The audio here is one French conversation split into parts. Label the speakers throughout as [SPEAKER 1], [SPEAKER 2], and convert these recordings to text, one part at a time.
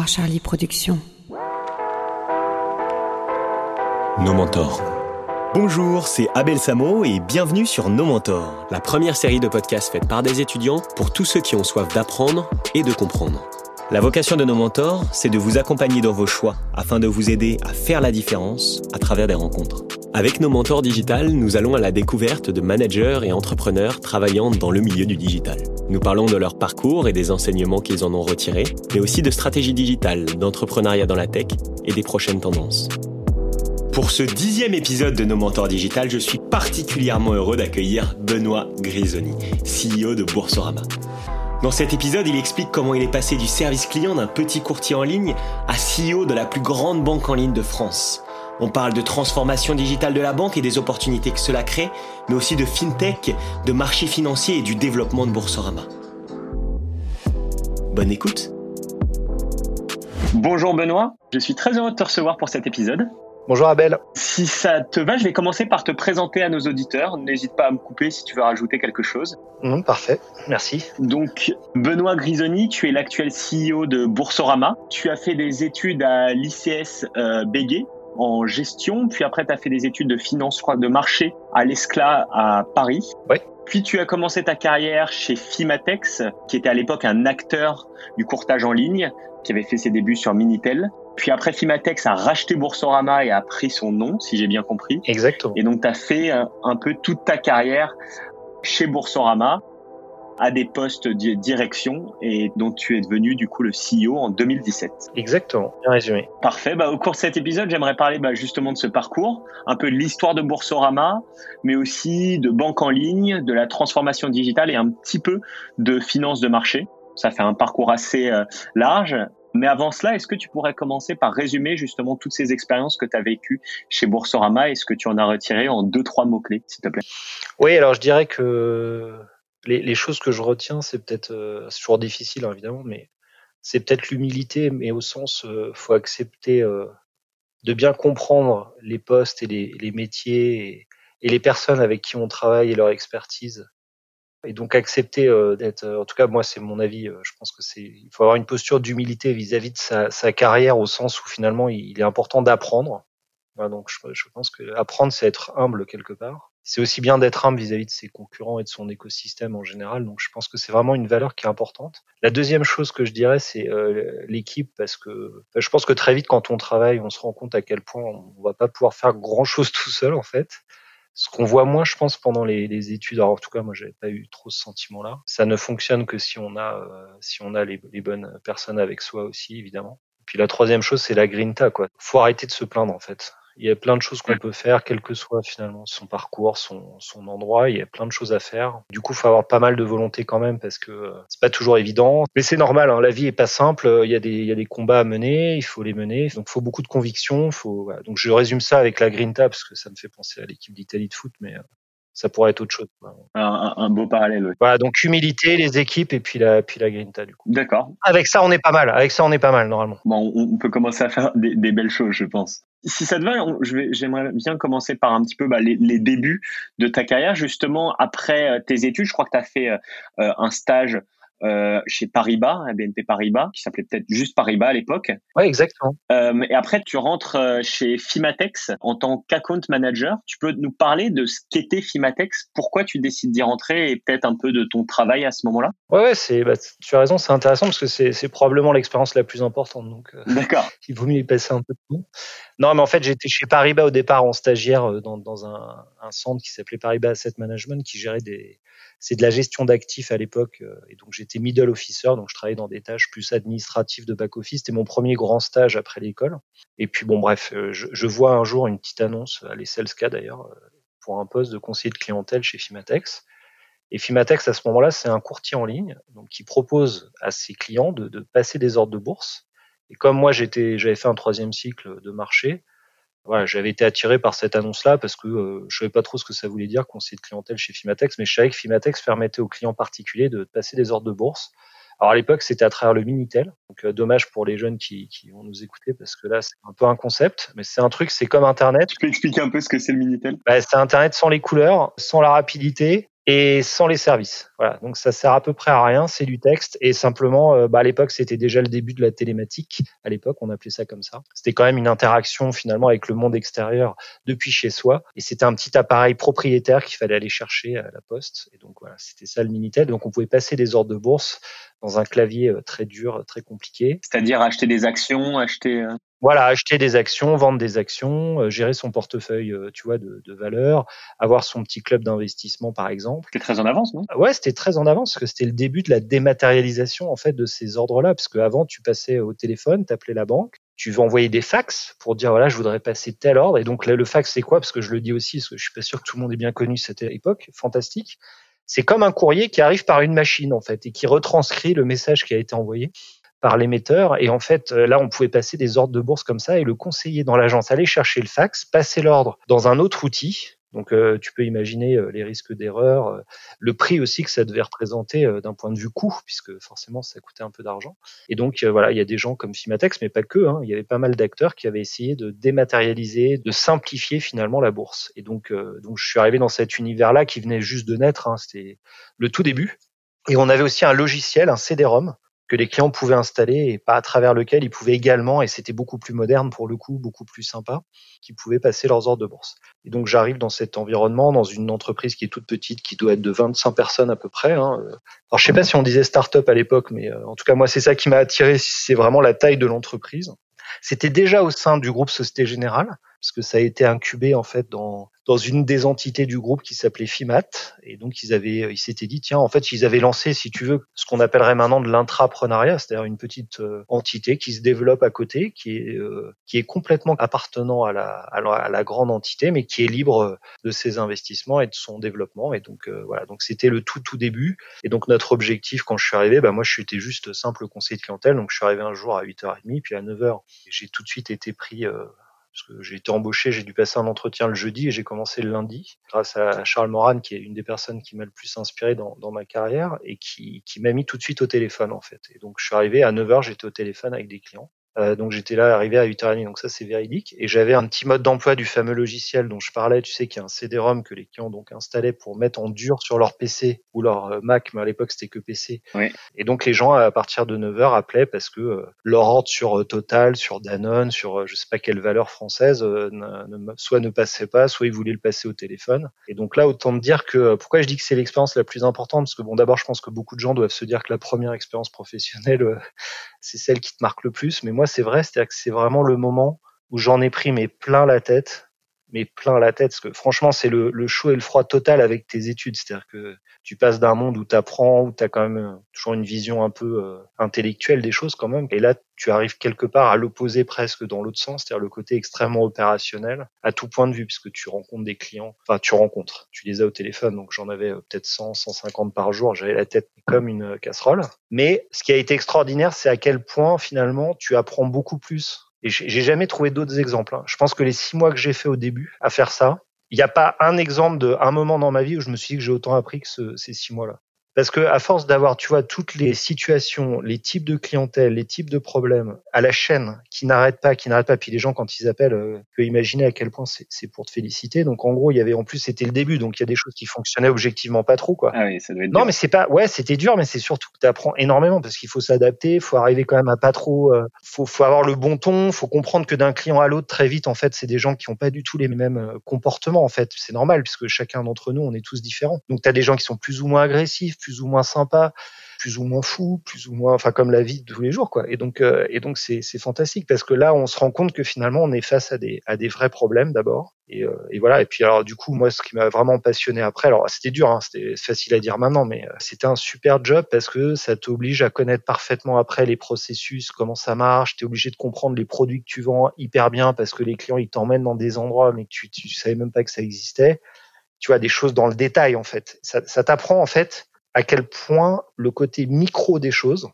[SPEAKER 1] Charlie Productions.
[SPEAKER 2] Nos mentors. Bonjour, c'est Abel Samo et bienvenue sur Nos Mentors, la première série de podcasts faite par des étudiants pour tous ceux qui ont soif d'apprendre et de comprendre. La vocation de nos mentors, c'est de vous accompagner dans vos choix afin de vous aider à faire la différence à travers des rencontres. Avec nos mentors digital, nous allons à la découverte de managers et entrepreneurs travaillant dans le milieu du digital. Nous parlons de leur parcours et des enseignements qu'ils en ont retirés, mais aussi de stratégie digitale, d'entrepreneuriat dans la tech et des prochaines tendances. Pour ce dixième épisode de Nos Mentors Digital, je suis particulièrement heureux d'accueillir Benoît Grisoni, CEO de Boursorama. Dans cet épisode, il explique comment il est passé du service client d'un petit courtier en ligne à CEO de la plus grande banque en ligne de France. On parle de transformation digitale de la banque et des opportunités que cela crée, mais aussi de fintech, de marché financier et du développement de Boursorama. Bonne écoute. Bonjour Benoît, je suis très heureux de te recevoir pour cet épisode.
[SPEAKER 3] Bonjour Abel.
[SPEAKER 2] Si ça te va, je vais commencer par te présenter à nos auditeurs. N'hésite pas à me couper si tu veux rajouter quelque chose.
[SPEAKER 3] Non, parfait, merci.
[SPEAKER 2] Donc, Benoît Grisoni, tu es l'actuel CEO de Boursorama. Tu as fait des études à l'ICS euh, Béguet en gestion, puis après tu as fait des études de finance de marché à l'ESCLA à Paris.
[SPEAKER 3] Oui.
[SPEAKER 2] Puis tu as commencé ta carrière chez Fimatex, qui était à l'époque un acteur du courtage en ligne, qui avait fait ses débuts sur Minitel. Puis après, Fimatex a racheté Boursorama et a pris son nom, si j'ai bien compris.
[SPEAKER 3] Exactement.
[SPEAKER 2] Et donc, tu as fait un, un, peu toute ta carrière chez Boursorama à des postes de direction et dont tu es devenu du coup le CEO en 2017.
[SPEAKER 3] Exactement, bien résumé.
[SPEAKER 2] Parfait. Bah, au cours de cet épisode, j'aimerais parler bah, justement de ce parcours, un peu de l'histoire de Boursorama, mais aussi de banque en ligne, de la transformation digitale et un petit peu de finance de marché. Ça fait un parcours assez euh, large. Mais avant cela, est-ce que tu pourrais commencer par résumer justement toutes ces expériences que tu as vécues chez Boursorama et ce que tu en as retiré en deux, trois mots-clés, s'il te plaît?
[SPEAKER 3] Oui, alors je dirais que les, choses que je retiens, c'est peut-être, euh, c'est toujours difficile hein, évidemment, mais c'est peut-être l'humilité, mais au sens, euh, faut accepter euh, de bien comprendre les postes et les, métiers et, les personnes avec qui on travaille et leur expertise et donc accepter euh, d'être, en tout cas moi c'est mon avis, euh, je pense que c'est, il faut avoir une posture d'humilité vis-à-vis de sa, carrière au sens où finalement il, est important d'apprendre. Donc je, pense que apprendre c'est être humble quelque part. C'est aussi bien d'être humble vis-à-vis de ses concurrents et de son écosystème en général. Donc je pense que c'est vraiment une valeur qui est importante. La deuxième chose que je dirais c'est euh, l'équipe parce que je pense que très vite quand on travaille on se rend compte à quel point on va pas pouvoir faire grand chose tout seul en fait ce qu'on voit moins, je pense, pendant les, études. Alors, en tout cas, moi, j'avais pas eu trop ce sentiment-là. Ça ne fonctionne que si on a, euh, si on a les, les, bonnes personnes avec soi aussi, évidemment. Puis la troisième chose, c'est la grinta, quoi. Faut arrêter de se plaindre, en fait. Il y a plein de choses qu'on peut faire, quel que soit finalement son parcours, son, son endroit. Il y a plein de choses à faire. Du coup, faut avoir pas mal de volonté quand même parce que euh, c'est pas toujours évident. Mais c'est normal. Hein, la vie est pas simple. Il y a des, il y a des combats à mener. Il faut les mener. Donc, faut beaucoup de conviction. Faut. Voilà. Donc, je résume ça avec la Grinta parce que ça me fait penser à l'équipe d'Italie de foot, mais euh, ça pourrait être autre chose.
[SPEAKER 2] Un, un beau parallèle. Oui.
[SPEAKER 3] Voilà, donc humilité, les équipes et puis la, puis la grinta du coup.
[SPEAKER 2] D'accord.
[SPEAKER 3] Avec ça, on est pas mal. Avec ça, on est pas mal normalement.
[SPEAKER 2] Bon, on, on peut commencer à faire des, des, belles choses, je pense. Si ça te va, j'aimerais bien commencer par un petit peu bah, les, débuts de ta carrière, justement après euh, tes études. Je crois que tu as fait euh, un stage euh, chez Paribas, BNP Paribas, qui s'appelait peut-être juste Paribas à l'époque.
[SPEAKER 3] Ouais, exactement.
[SPEAKER 2] Euh, et après, tu rentres euh, chez Fimatex en tant qu'account manager. Tu peux nous parler de ce qu'était Fimatex, pourquoi tu décides d'y rentrer et peut-être un peu de ton travail à ce moment-là?
[SPEAKER 3] Ouais, ouais c'est, bah, tu as raison, c'est intéressant parce que c'est, c'est probablement l'expérience la plus importante. Donc, euh,
[SPEAKER 2] D'accord.
[SPEAKER 3] il vaut mieux y passer un peu de temps. Non, mais en fait, j'étais chez Paribas au départ en stagiaire dans, dans un, un centre qui s'appelait Paribas Asset Management qui gérait des c'est de la gestion d'actifs à l'époque, et donc j'étais middle officer, donc je travaillais dans des tâches plus administratives de back office. C'était mon premier grand stage après l'école. Et puis bon, bref, je, je, vois un jour une petite annonce à l'ESSELSCA d'ailleurs pour un poste de conseiller de clientèle chez Fimatex. Et Fimatex à ce moment-là, c'est un courtier en ligne, donc qui propose à ses clients de, de passer des ordres de bourse. Et comme moi j'étais, j'avais fait un troisième cycle de marché, voilà, j'avais été attiré par cette annonce-là parce que euh, je savais pas trop ce que ça voulait dire conseiller de clientèle chez Fimatex, mais je savais que Fimatex permettait aux clients particuliers de passer des ordres de bourse. Alors à l'époque, c'était à travers le Minitel, donc euh, dommage pour les jeunes qui, qui vont nous écouter parce que là, c'est un peu un concept, mais c'est un truc, c'est comme Internet.
[SPEAKER 2] Tu peux expliquer un peu ce que c'est le Minitel?
[SPEAKER 3] Bah, C'est Internet sans les couleurs, sans la rapidité, et sans les services. Voilà, donc ça sert à peu près à rien, c'est du texte et simplement, euh, bah à l'époque c'était déjà le début de la télématique. À l'époque, on appelait ça comme ça. C'était quand même une interaction finalement avec le monde extérieur depuis chez soi et c'était un petit appareil propriétaire qu'il fallait aller chercher à la poste. Et donc voilà, c'était ça le minitel. Donc on pouvait passer des ordres de bourse dans un clavier euh, très dur, très compliqué.
[SPEAKER 2] C'est-à-dire acheter des actions, acheter. Euh,
[SPEAKER 3] voilà, acheter des actions, vendre des actions, euh, gérer son portefeuille, tu vois, de, de valeur, avoir son petit club d'investissement, par exemple.
[SPEAKER 2] C'était très en avance, non?
[SPEAKER 3] Ouais, c'était très en avance, parce que c'était le début de la dématérialisation, en fait, de ces ordres-là, parce qu'avant, tu passais au téléphone, t'appelais la banque, tu veux envoyer des fax pour dire voilà je voudrais passer tel ordre. Et donc là le fax c'est quoi? Parce que je le dis aussi parce que je suis pas sûr que tout le monde ait bien connu cette époque fantastique. C'est comme un courrier qui arrive par une machine en fait et qui retranscrit le message qui a été envoyé par l'émetteur. Et en fait, euh, là, on pouvait passer des ordres de bourse comme ça et le conseiller dans l'agence allait chercher le fax, passer l'ordre dans un autre outil donc euh, tu peux imaginer euh, les risques d'erreur, euh, le prix aussi que ça devait représenter d'un point de vue coût, puisque forcément ça coûtait un peu d'argent. Et donc voilà, il y a des gens comme Fimatex, mais pas que. Hein, il y avait pas mal d'acteurs qui avaient essayé de dématérialiser, de simplifier finalement la bourse. Et donc donc je suis arrivé dans cet univers-là qui venait juste de naître. Hein, C'était le tout début. Et on avait aussi un logiciel, un CD-ROM, que les clients pouvaient installer et pas à travers lequel ils pouvaient également, et c'était beaucoup plus moderne pour le coup, beaucoup plus sympa, qu'ils pouvaient passer leurs ordres de bourse. Et donc j'arrive dans cet environnement, dans une entreprise qui est toute petite, qui doit être de 25 personnes à peu près. Hein. Alors je sais pas si on disait start-up à l'époque, mais euh, en tout cas moi c'est ça qui m'a attiré, c'est vraiment la taille de l'entreprise. C'était déjà au sein du groupe Société Générale, parce que ça a été incubé en fait dans dans une des entités du groupe qui s'appelait FIMAT. Et donc, ils avaient, ils s'étaient dit, tiens, en fait, ils avaient lancé, si tu veux, ce qu'on appellerait maintenant de l'intrapreneuriat, c'est-à-dire une petite euh, entité qui se développe à côté, qui est, euh, qui est complètement appartenant à la, à la, grande entité, mais qui est libre de ses investissements et de son développement. Et donc, euh, voilà. Donc, c'était le tout, tout début. Et donc, notre objectif, quand je suis arrivé, bah, moi, je suis juste simple conseiller de clientèle. Donc, je suis arrivé un jour à 8h30, puis à 9h, j'ai tout de suite été pris parce que j'ai été embauché, j'ai dû passer un entretien le jeudi et j'ai commencé le lundi, grâce à Charles Moran, qui est une des personnes qui m'a le plus inspiré dans, ma carrière et qui, qui m'a mis tout de suite au téléphone en fait. Et donc je suis arrivé à 9h, j'étais au téléphone avec des clients. Euh, donc j'étais là arrivé à 8h30, donc ça c'est véridique. Et j'avais un petit mode d'emploi du fameux logiciel dont je parlais, tu sais, qui est un CD-ROM que les clients donc installaient pour mettre en dur sur leur PC ou leur euh, Mac, mais à l'époque c'était que PC.
[SPEAKER 2] Oui.
[SPEAKER 3] Et donc les gens à partir de 9h appelaient parce que euh, leur ordre sur Total, sur Danone, sur je sais pas quelle valeur française, soit ne passait pas, soit ils voulaient le passer au téléphone. Et donc là autant me dire que pourquoi je dis que c'est l'expérience la plus importante, parce que bon d'abord je pense que beaucoup de gens doivent se dire que la première expérience professionnelle c'est celle qui te marque le plus. Mais moi, c'est vrai, c'est-à-dire que c'est vraiment le moment où j'en ai pris mais plein la tête mais plein la tête, parce que franchement, c'est le, le, chaud et le froid total avec tes études. C'est-à-dire que tu passes d'un monde où tu apprends, où tu as quand même euh, toujours une vision un peu euh, intellectuelle des choses quand même, et là, tu arrives quelque part à l'opposé presque dans l'autre sens, c'est-à-dire le côté extrêmement opérationnel à tout point de vue, puisque tu rencontres des clients, enfin tu rencontres, tu les as au téléphone, donc j'en avais euh, peut-être 100, 150 par jour, j'avais la tête comme une casserole. Mais ce qui a été extraordinaire, c'est à quel point finalement tu apprends beaucoup plus et j'ai jamais trouvé d'autres exemples. Hein. Je pense que les six mois que j'ai fait au début à faire ça, il n'y a pas un exemple de un moment dans ma vie où je me suis dit que j'ai autant appris que ce, ces six mois-là. Parce que à force d'avoir, tu vois, toutes les situations, les types de clientèle, les types de problèmes à la chaîne qui n'arrêtent pas, qui n'arrêtent pas, puis les gens quand ils appellent, euh, peuvent imaginer à quel point c'est pour te féliciter. Donc en gros, il y avait en plus c'était le début, donc il y a des choses qui fonctionnaient objectivement pas trop, quoi.
[SPEAKER 2] Ah oui, ça doit être
[SPEAKER 3] non,
[SPEAKER 2] dur.
[SPEAKER 3] mais c'est pas, ouais, c'était dur, mais c'est surtout que tu apprends énormément parce qu'il faut s'adapter, faut arriver quand même à pas trop, euh, faut, faut avoir le bon ton, faut comprendre que d'un client à l'autre très vite, en fait, c'est des gens qui ont pas du tout les mêmes euh, comportements, en fait. C'est normal puisque chacun d'entre nous, on est tous différents. Donc tu as des gens qui sont plus ou moins agressifs, plus ou moins sympas plus ou moins fou, plus ou moins, enfin comme la vie de tous les jours, quoi. Et donc, euh, et donc c'est c'est fantastique parce que là, on se rend compte que finalement, on est face à des à des vrais problèmes d'abord. Et, euh, et voilà. Et puis alors, du coup, moi, ce qui m'a vraiment passionné après, alors c'était dur, hein, c'était facile à dire maintenant, mais euh, c'était un super job parce que ça t'oblige à connaître parfaitement après les processus, comment ça marche. T'es obligé de comprendre les produits que tu vends hyper bien parce que les clients ils t'emmènent dans des endroits mais que tu tu savais même pas que ça existait. Tu vois des choses dans le détail en fait. Ça, ça t'apprend en fait à quel point le côté micro des choses,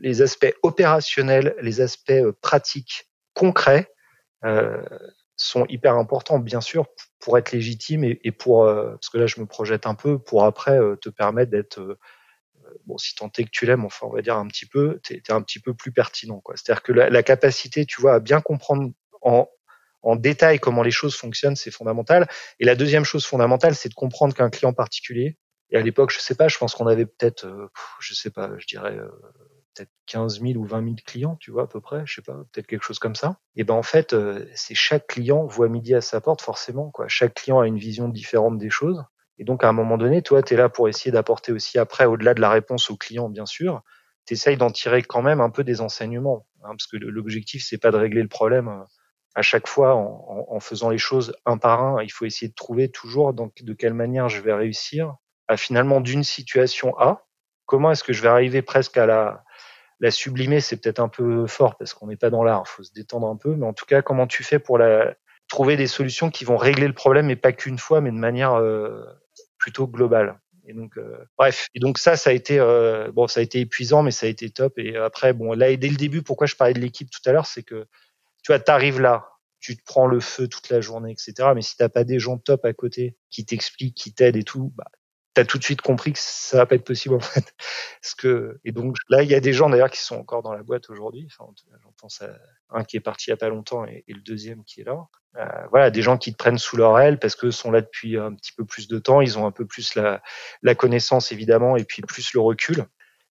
[SPEAKER 3] les aspects opérationnels, les aspects euh, pratiques, concrets, euh, sont hyper importants, bien sûr, pour être légitime et, pour, euh, parce que là, je me projette un peu, pour après euh, te permettre d'être, bon, si tant est que tu l'aimes, enfin, on va dire un petit peu, tu es, un petit peu plus pertinent. C'est-à-dire que la, la, capacité, tu vois, à bien comprendre en, en détail comment les choses fonctionnent, c'est fondamental. Et la deuxième chose fondamentale, c'est de comprendre qu'un client particulier, Et à l'époque, je sais pas, je pense qu'on avait peut-être, euh, je sais pas, je dirais euh, peut-être 15 000 ou 20 000 clients, tu vois, à peu près, je sais pas, peut-être quelque chose comme ça. Et ben en fait, euh, c'est chaque client voit midi à sa porte, forcément, quoi. Chaque client a une vision différente des choses. Et donc, à un moment donné, toi, tu es là pour essayer d'apporter aussi après, au-delà de la réponse au client, bien sûr, tu essayes d'en tirer quand même un peu des enseignements. Hein, parce que l'objectif, c'est pas de régler le problème euh, à chaque fois en, en, faisant les choses un par un. Il faut essayer de trouver toujours donc, de quelle manière je vais réussir à finalement d'une situation A, comment est-ce que je vais arriver presque à la, la sublimer, c'est peut-être un peu fort parce qu'on n'est pas dans l'art, faut se détendre un peu, mais en tout cas, comment tu fais pour la, trouver des solutions qui vont régler le problème, et pas qu'une fois, mais de manière euh, plutôt globale? Et donc, euh, bref. Et donc ça, ça a été euh, bon, ça a été épuisant, mais ça a été top. Et après, bon, là, dès le début, pourquoi je parlais de l'équipe tout à l'heure, c'est que tu vois, t'arrives là, tu te prends le feu toute la journée, etc. Mais si t'as pas des gens top à côté qui t'expliquent, qui t'aident et tout, bah, t'as tout de suite compris que ça va pas être possible en fait. Parce que et donc là, il y a des gens d'ailleurs qui sont encore dans la boîte aujourd'hui. Enfin, j'en pense à un qui est parti il y a pas longtemps et, le deuxième qui est là. Euh, voilà, des gens qui te prennent sous leur aile parce que sont là depuis un petit peu plus de temps. Ils ont un peu plus la, la connaissance évidemment et puis plus le recul.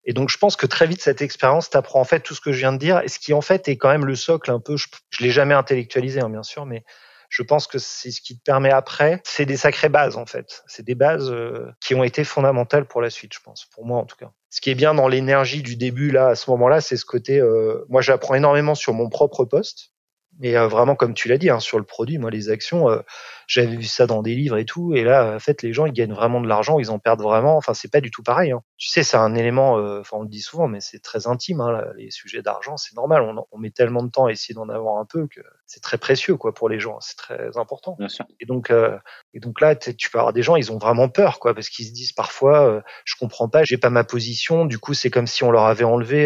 [SPEAKER 3] Et donc, je pense que très vite, cette expérience t'apprend en fait tout ce que je viens de dire, et ce qui en fait est quand même le socle un peu. Je, je l'ai jamais intellectualisé, hein, bien sûr, mais je pense que c'est ce qui te permet après. C'est des sacrées bases en fait. C'est des bases euh, qui ont été fondamentales pour la suite, je pense, pour moi en tout cas. Ce qui est bien dans l'énergie du début là, à ce moment-là, c'est ce côté. Euh, moi, j'apprends énormément sur mon propre poste, mais euh, vraiment comme tu l'as dit, hein, sur le produit, moi les actions, euh, j'avais vu ça dans des livres et tout, et là en fait les gens ils gagnent vraiment de l'argent, ils en perdent vraiment. Enfin c'est pas du tout pareil. Hein. Tu sais c'est un élément, euh, enfin on le dit souvent, mais c'est très intime. Hein, les sujets d'argent, c'est normal. On, on, met tellement de temps à essayer d'en avoir un peu que c'est très précieux quoi pour les gens. C'est très important.
[SPEAKER 2] Bien sûr.
[SPEAKER 3] Et donc et donc là tu peux avoir des gens, ils ont vraiment peur quoi, parce qu'ils se disent parfois je comprends pas, j'ai pas ma position. Du coup c'est comme si on leur avait enlevé.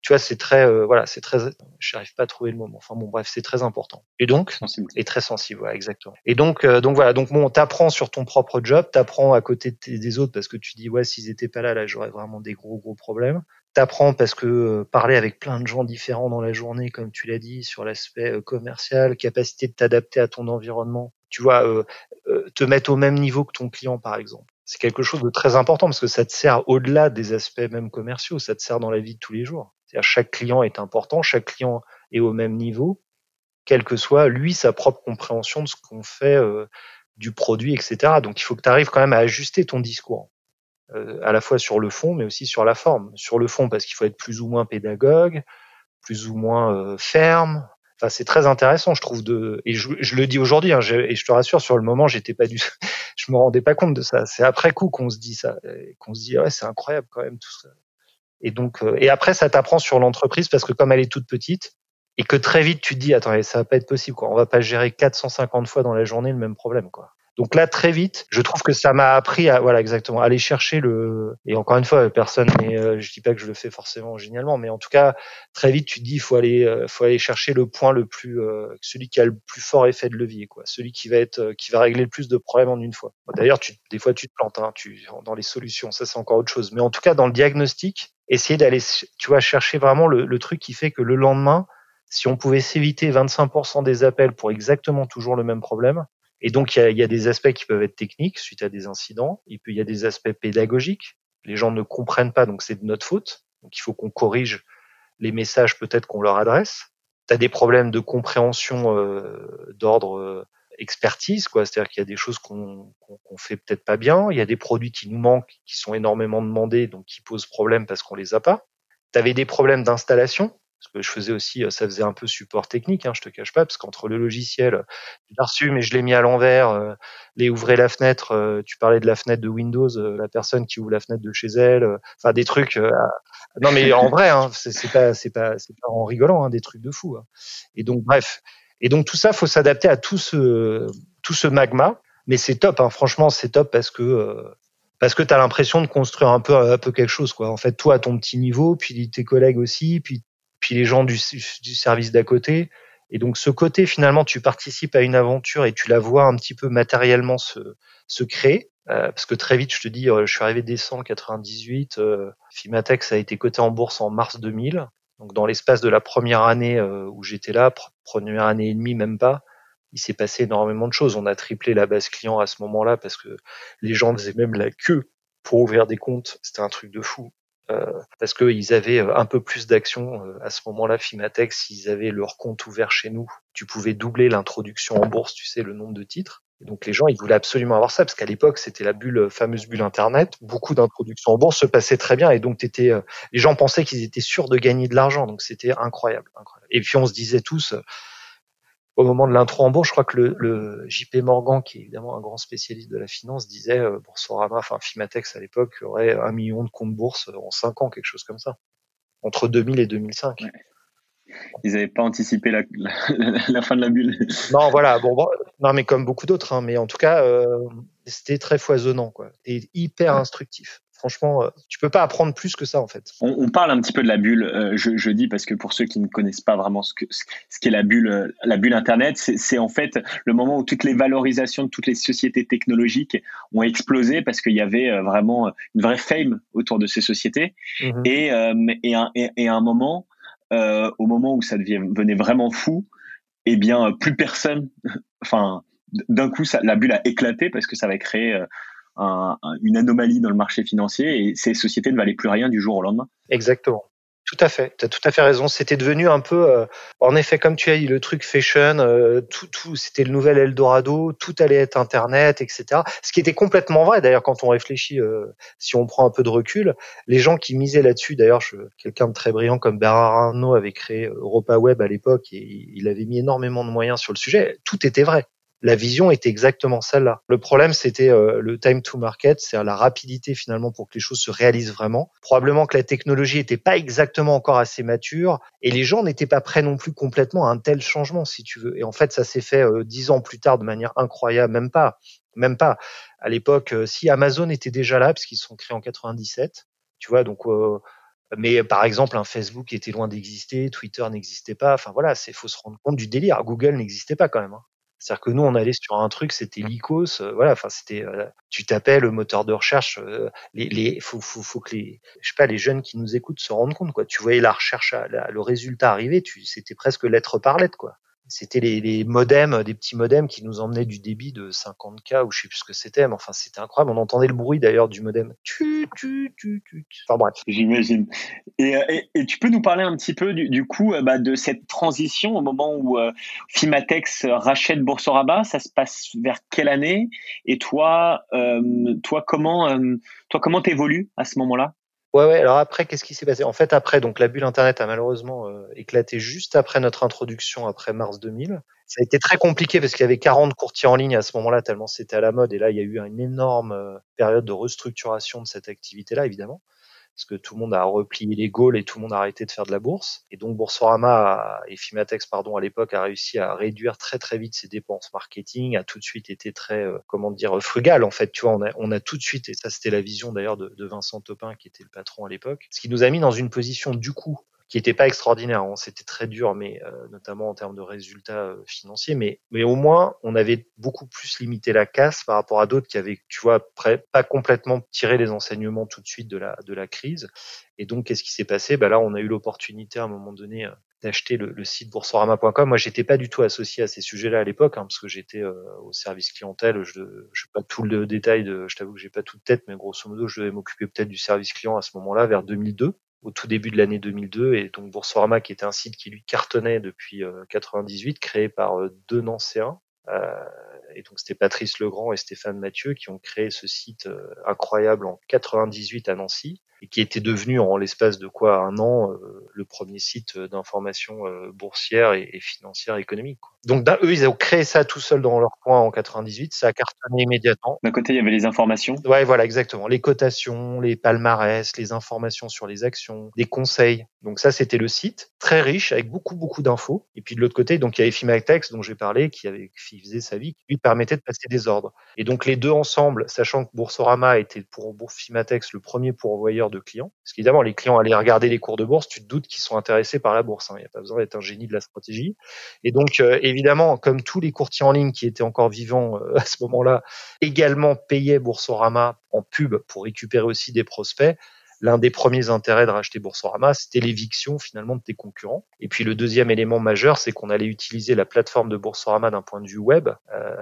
[SPEAKER 3] tu vois c'est très voilà c'est très, je n'arrive pas à trouver le moment. Enfin bon bref c'est très important. Et donc,
[SPEAKER 2] sensible.
[SPEAKER 3] et très sensible, ouais, exactement. Et donc, euh, donc voilà, donc bon, t'apprends sur ton propre job, t'apprends à côté des autres parce que tu dis ouais, s'ils étaient pas là, là, j'aurais vraiment des gros gros problèmes. T'apprends parce que euh, parler avec plein de gens différents dans la journée, comme tu l'as dit, sur l'aspect euh, commercial, capacité de t'adapter à ton environnement, tu vois, te mettre au même niveau que ton client, par exemple. C'est quelque chose de très important parce que ça te sert au-delà des aspects même commerciaux, ça te sert dans la vie de tous les jours. C'est-à-dire chaque client est important, chaque client est au même niveau quelle que soit lui sa propre compréhension de ce qu'on fait euh, du produit, etc. Donc il faut que tu arrives quand même à ajuster ton discours, euh, à la fois sur le fond, mais aussi sur la forme. Sur le fond, parce qu'il faut être plus ou moins pédagogue, plus ou moins euh, ferme. Enfin, c'est très intéressant, je trouve. De et je, je le dis aujourd'hui, hein, et je te rassure, sur le moment, j'étais pas du, je me rendais pas compte de ça. C'est après coup qu'on se dit ça, qu'on se dit ouais, c'est incroyable quand même tout ça. Et donc, euh, et après, ça t'apprend sur l'entreprise parce que comme elle est toute petite, et que très vite tu te dis attends ça va pas être possible quoi. On va pas gérer 450 fois dans la journée le même problème quoi. Donc là très vite je trouve que ça m'a appris à voilà exactement aller chercher le et encore une fois personne mais euh, je dis pas que je le fais forcément génialement mais en tout cas très vite tu te dis faut aller euh, faut aller chercher le point le plus euh, celui qui a le plus fort effet de levier quoi. Celui qui va être euh, qui va régler le plus de problèmes en une fois. D'ailleurs tu des fois tu te plantes hein, tu dans les solutions ça c'est encore autre chose. Mais en tout cas dans le diagnostic essayer d'aller tu vois chercher vraiment le truc qui fait que le lendemain si on pouvait s'éviter 25% des appels pour exactement toujours le même problème, et donc il y a, des aspects qui peuvent être techniques suite à des incidents, et puis il y a des aspects pédagogiques. Les gens ne comprennent pas, donc c'est de notre faute. Donc il faut qu'on corrige les messages peut-être qu'on leur adresse. Tu as des problèmes de compréhension euh, d'ordre euh, expertise, quoi. C'est-à-dire qu'il y a des choses qu'on qu'on fait peut-être pas bien. Il y a des produits qui nous manquent, qui sont énormément demandés, donc qui posent problème parce qu'on les a pas. Tu avais des problèmes d'installation parce que je faisais aussi, euh, ça faisait un peu support technique, hein, je te cache pas, parce qu'entre le logiciel, je l'ai reçu, mais je l'ai mis à l'envers, euh, les ouvrir la fenêtre, euh, tu parlais de la fenêtre de Windows, la personne qui ouvre la fenêtre de chez elle, enfin des trucs. non mais en vrai, hein, c'est pas, c'est pas, c'est pas en rigolant, hein, des trucs de fou. Hein. Et donc bref, et donc tout ça, faut s'adapter à tout ce, tout ce magma. Mais c'est top, hein, franchement, c'est top parce que parce que tu as l'impression de construire un peu un peu quelque chose quoi. En fait, toi à ton petit niveau, puis tes collègues aussi, puis puis les gens du, du service d'à côté. Et donc ce côté, finalement, tu participes à une aventure et tu la vois un petit peu matériellement se, se créer. Euh, parce que très vite, je te dis, euh, je suis arrivé décembre 98, euh, Fimatex a été coté en bourse en mars 2000. Donc dans l'espace de la première année euh, où j'étais là, première année et demie même pas, il s'est passé énormément de choses. On a triplé la base client à ce moment-là parce que les gens faisaient même la queue pour ouvrir des comptes, c'était un truc de fou. Euh, parce qu'ils avaient euh, un peu plus d'actions à ce moment-là. Fimatex, s'ils avaient leur compte ouvert chez nous, tu pouvais doubler l'introduction en bourse, tu sais, le nombre de titres. Et donc les gens, ils voulaient absolument avoir ça parce qu'à l'époque, c'était la bulle, fameuse bulle Internet. Beaucoup d'introductions en bourse se passaient très bien et donc étais, les gens pensaient qu'ils étaient sûrs de gagner de l'argent. Donc c'était incroyable, incroyable. Et puis on se disait tous, au moment de l'intro en bourse, je crois que le, le, JP Morgan, qui est évidemment un grand spécialiste de la finance, disait euh, Boursorama, enfin Fimatex à l'époque, aurait un million de comptes bourse en cinq ans, quelque chose comme ça, entre 2000 et 2005.
[SPEAKER 2] Ils n'avaient pas anticipé la, la, fin de la bulle.
[SPEAKER 3] Non, voilà. Bon, non, mais comme beaucoup d'autres, hein, mais en tout cas, euh, c'était très foisonnant, quoi, et hyper instructif franchement, euh, tu peux pas apprendre plus que ça en fait.
[SPEAKER 2] On, parle un petit peu de la bulle. Euh, je, dis parce que pour ceux qui ne connaissent pas vraiment ce que ce qu'est la bulle, euh, la bulle Internet, c'est en fait le moment où toutes les valorisations de toutes les sociétés technologiques ont explosé parce qu'il y avait vraiment une vraie fame autour de ces sociétés mhm. et, et, un, et, un moment, au moment où ça devenait vraiment fou, eh bien plus personne, enfin d'un coup, ça, la bulle a éclaté parce que ça va créer une anomalie dans le marché financier et ces sociétés ne valaient plus rien du jour au lendemain.
[SPEAKER 3] Exactement. Tout à fait, tu as tout à fait raison. C'était devenu un peu, euh, en effet, comme tu as dit, le truc fashion, euh, tout, tout, c'était le nouvel Eldorado, tout allait être Internet, etc. Ce qui était complètement vrai, d'ailleurs, quand on réfléchit, euh, si on prend un peu de recul, les gens qui misaient là-dessus, d'ailleurs, quelqu'un de très brillant comme Bernard Arnault avait créé Europa Web à l'époque et il avait mis énormément de moyens sur le sujet, tout était vrai la vision était exactement celle-là. Le problème, c'était euh, le time to market, c'est la rapidité finalement pour que les choses se réalisent vraiment. Probablement que la technologie n'était pas exactement encore assez mature et les gens n'étaient pas prêts non plus complètement à un tel changement, si tu veux. Et en fait, ça s'est fait euh, dix ans plus tard de manière incroyable, même pas, même pas. À l'époque, euh, si Amazon était déjà là, parce qu'ils sont créés en 97, tu vois, donc. mais par exemple, un Facebook était loin d'exister, Twitter n'existait pas. Enfin voilà, c'est faut se rendre compte du délire. Google n'existait pas quand même. Hein. C'est-à-dire que nous, on allait sur un truc, c'était l'ICOS, euh, voilà, enfin, c'était, euh, tu tapais le moteur de recherche, euh, les, les, faut, faut, faut que les, je sais pas, les jeunes qui nous écoutent se rendent compte, quoi. Tu voyais la recherche, le résultat arriver, tu, c'était presque lettre par lettre, quoi c'était les, modems, des petits modems qui nous emmenaient du débit de 50K ou je sais plus ce que c'était, mais enfin c'était incroyable. On entendait le bruit d'ailleurs du modem. Tu, tu, tu, tu. Enfin bref.
[SPEAKER 2] J'imagine. Et, et, et, tu peux nous parler un petit peu du, coup euh, bah, de cette transition au moment où euh, Fimatex rachète Boursorama? Ça se passe vers quelle année? Et toi, euh, toi comment, euh, toi comment t'évolues à ce moment-là?
[SPEAKER 3] Ouais, ouais. Alors après, qu'est-ce qui s'est passé? En fait, après, donc la bulle Internet a malheureusement euh, éclaté juste après notre introduction, après mars 2000. Ça a été très compliqué parce qu'il y avait 40 courtiers en ligne à ce moment-là, tellement c'était à la mode. Et là, il y a eu une énorme euh, période de restructuration de cette activité-là, évidemment parce que tout le monde a replié les goals et tout le monde a arrêté de faire de la bourse. Et donc Boursorama et Fimatex, pardon, à l'époque, a réussi à réduire très très vite ses dépenses marketing, a tout de suite été très, euh, comment dire, frugal en fait. Tu vois, on a, on a tout de suite, et ça c'était la vision d'ailleurs de, de Vincent Topin qui était le patron à l'époque, ce qui nous a mis dans une position du coup qui n'était pas extraordinaire. Hein. C'était très dur, mais euh, notamment en termes de résultats euh, financiers. Mais, mais au moins, on avait beaucoup plus limité la casse par rapport à d'autres qui avaient, tu vois, pas complètement tiré les enseignements tout de suite de la, de la crise. Et donc, qu'est-ce qui s'est passé? Bah Là, on a eu l'opportunité à un moment donné euh, d'acheter le, le, site boursorama.com. Moi, j'étais pas du tout associé à ces sujets-là à l'époque, hein, parce que j'étais au service clientèle. Je je pas tout le détail, de, je t'avoue que j'ai pas toute tête, mais grosso modo, je devais m'occuper peut-être du service client à ce moment-là, vers 2002 au tout début de l'année 2002 et donc Boursorama qui était un site qui lui cartonnait depuis 98 euh, créé par euh, deux Nancéens euh, et donc c'était Patrice Legrand et Stéphane Mathieu qui ont créé ce site incroyable en 98 à Nancy et qui était devenu en l'espace de quoi un an euh, le premier site d'information euh, boursière et, financière économique. Quoi. Donc eux, ils ont créé ça tout seuls dans leur coin en 98, ça a cartonné immédiatement.
[SPEAKER 2] D'un côté, il y avait les informations.
[SPEAKER 3] Ouais, voilà, exactement. Les cotations, les palmarès, les informations sur les actions, des conseils. Donc ça, c'était le site, très riche, avec beaucoup, beaucoup d'infos. Et puis de l'autre côté, donc il y avait Fimatex, dont j'ai parlé, qui, avait, qui faisait sa vie, qui lui permettait de passer des ordres. Et donc les deux ensemble, sachant que Boursorama était pour Fimatex le premier pourvoyeur de clients. Parce qu'évidemment, les clients allaient regarder les cours de bourse, tu te doutes qu'ils sont intéressés par la bourse. Hein. Il n'y a pas besoin d'être un génie de la stratégie. Et donc, euh, évidemment, comme tous les courtiers en ligne qui étaient encore vivants euh, à ce moment-là, également payaient Boursorama en pub pour récupérer aussi des prospects, l'un des premiers intérêts de racheter Boursorama, c'était l'éviction finalement de tes concurrents. Et puis le deuxième élément majeur, c'est qu'on allait utiliser la plateforme de Boursorama d'un point de vue web. Euh,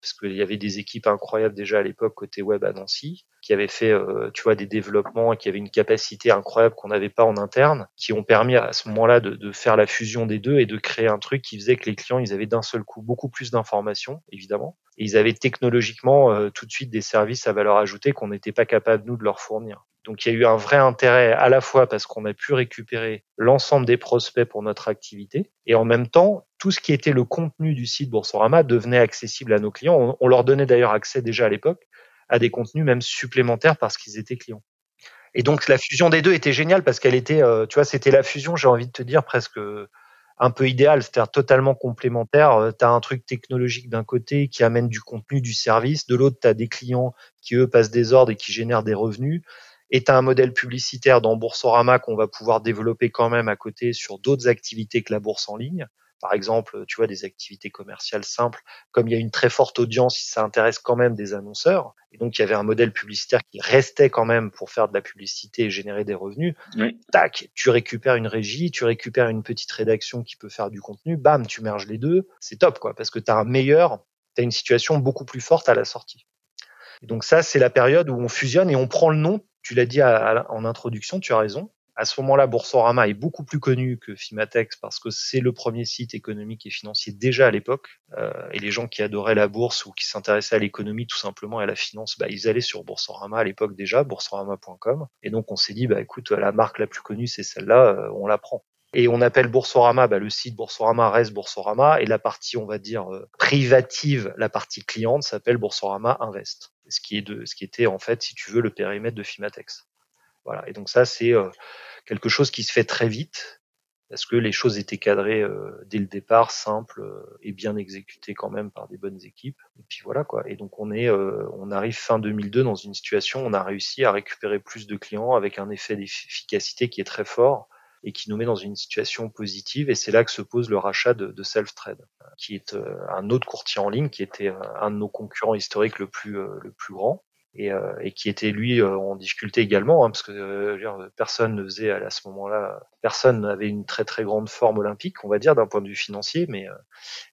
[SPEAKER 3] parce qu'il y avait des équipes incroyables déjà à l'époque côté web à Nancy, qui avaient fait, euh, tu vois, des développements et qui avaient une capacité incroyable qu'on n'avait pas en interne, qui ont permis à ce moment-là de, faire la fusion des deux et de créer un truc qui faisait que les clients, ils avaient d'un seul coup beaucoup plus d'informations, évidemment, et ils avaient technologiquement euh, tout de suite des services à valeur ajoutée qu'on n'était pas capable nous de leur fournir. Donc il y a eu un vrai intérêt à la fois parce qu'on a pu récupérer l'ensemble des prospects pour notre activité et en même temps tout ce qui était le contenu du site Boursorama devenait accessible à nos clients. On, leur donnait d'ailleurs accès déjà à l'époque à des contenus même supplémentaires parce qu'ils étaient clients. Et donc la fusion des deux était géniale parce qu'elle était, euh, tu vois, c'était la fusion, j'ai envie de te dire presque un peu idéal, c'est-à-dire totalement complémentaire. Euh, tu as un truc technologique d'un côté qui amène du contenu, du service, de l'autre, tu as des clients qui, eux, passent des ordres et qui génèrent des revenus. As un modèle publicitaire dans Boursorama qu'on va pouvoir développer quand même à côté sur d'autres activités que la bourse en ligne. Par exemple, tu vois, des activités commerciales simples, comme il y a une très forte audience, ça intéresse quand même des annonceurs. Et donc, il y avait un modèle publicitaire qui restait quand même pour faire de la publicité et générer des revenus. Tac, tu récupères une régie, tu récupères une petite rédaction qui peut faire du contenu, bam, tu merges les deux. C'est top, quoi, parce que tu as un meilleur, tu as une situation beaucoup plus forte à la sortie. Et donc ça, c'est la période où on fusionne et on prend le nom. Tu l'as dit en introduction, tu as raison. À ce moment-là, Boursorama est beaucoup plus connu que Fimatex parce que c'est le premier site économique et financier déjà à l'époque. Euh, et les gens qui adoraient la bourse ou qui s'intéressaient à l'économie tout simplement et à la finance, bah, ils allaient sur Boursorama à l'époque déjà, boursorama.com. Et donc on s'est dit, bah écoute, la marque la plus connue c'est celle-là, euh, on la prend. Et on appelle Boursorama, bah, le site Boursorama reste Boursorama, et la partie, on va dire, euh, privative, la partie cliente s'appelle Boursorama Invest. Ce qui est de, ce qui était en fait, si tu veux, le périmètre de Fimatex. Voilà. Et donc ça, c'est euh, quelque chose qui se fait très vite parce que les choses étaient cadrées euh, dès le départ, simples euh, et bien exécutées quand même par des bonnes équipes. Et puis voilà quoi. Et donc on est, on arrive fin 2002 dans une situation, où on a réussi à récupérer plus de clients avec un effet d'efficacité qui est très fort et qui nous met dans une situation positive. Et c'est là que se pose le rachat de, de Self-Trade, qui est un autre courtier en ligne, qui était un de nos concurrents historiques le plus, le plus grand, et, euh, et, qui était lui euh, en difficulté également, hein, parce que euh, personne ne faisait à, ce moment-là, personne n'avait une très très grande forme olympique, on va dire d'un point de vue financier, mais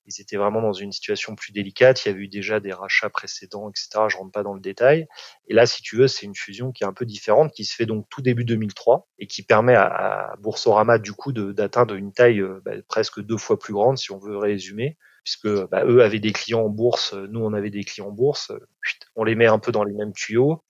[SPEAKER 3] ils étaient vraiment dans une situation plus délicate. Il y avait eu déjà des rachats précédents, etc. Je rentre pas dans le détail. Et là, si tu veux, c'est une fusion qui est un peu différente, qui se fait donc tout début 2003 et qui permet à, à Boursorama du coup d'atteindre une taille bah, presque deux fois plus grande, si on veut résumer, puisque bah, eux avaient des clients en bourse, nous on avait des clients en bourse, on les met un peu dans les mêmes tuyaux.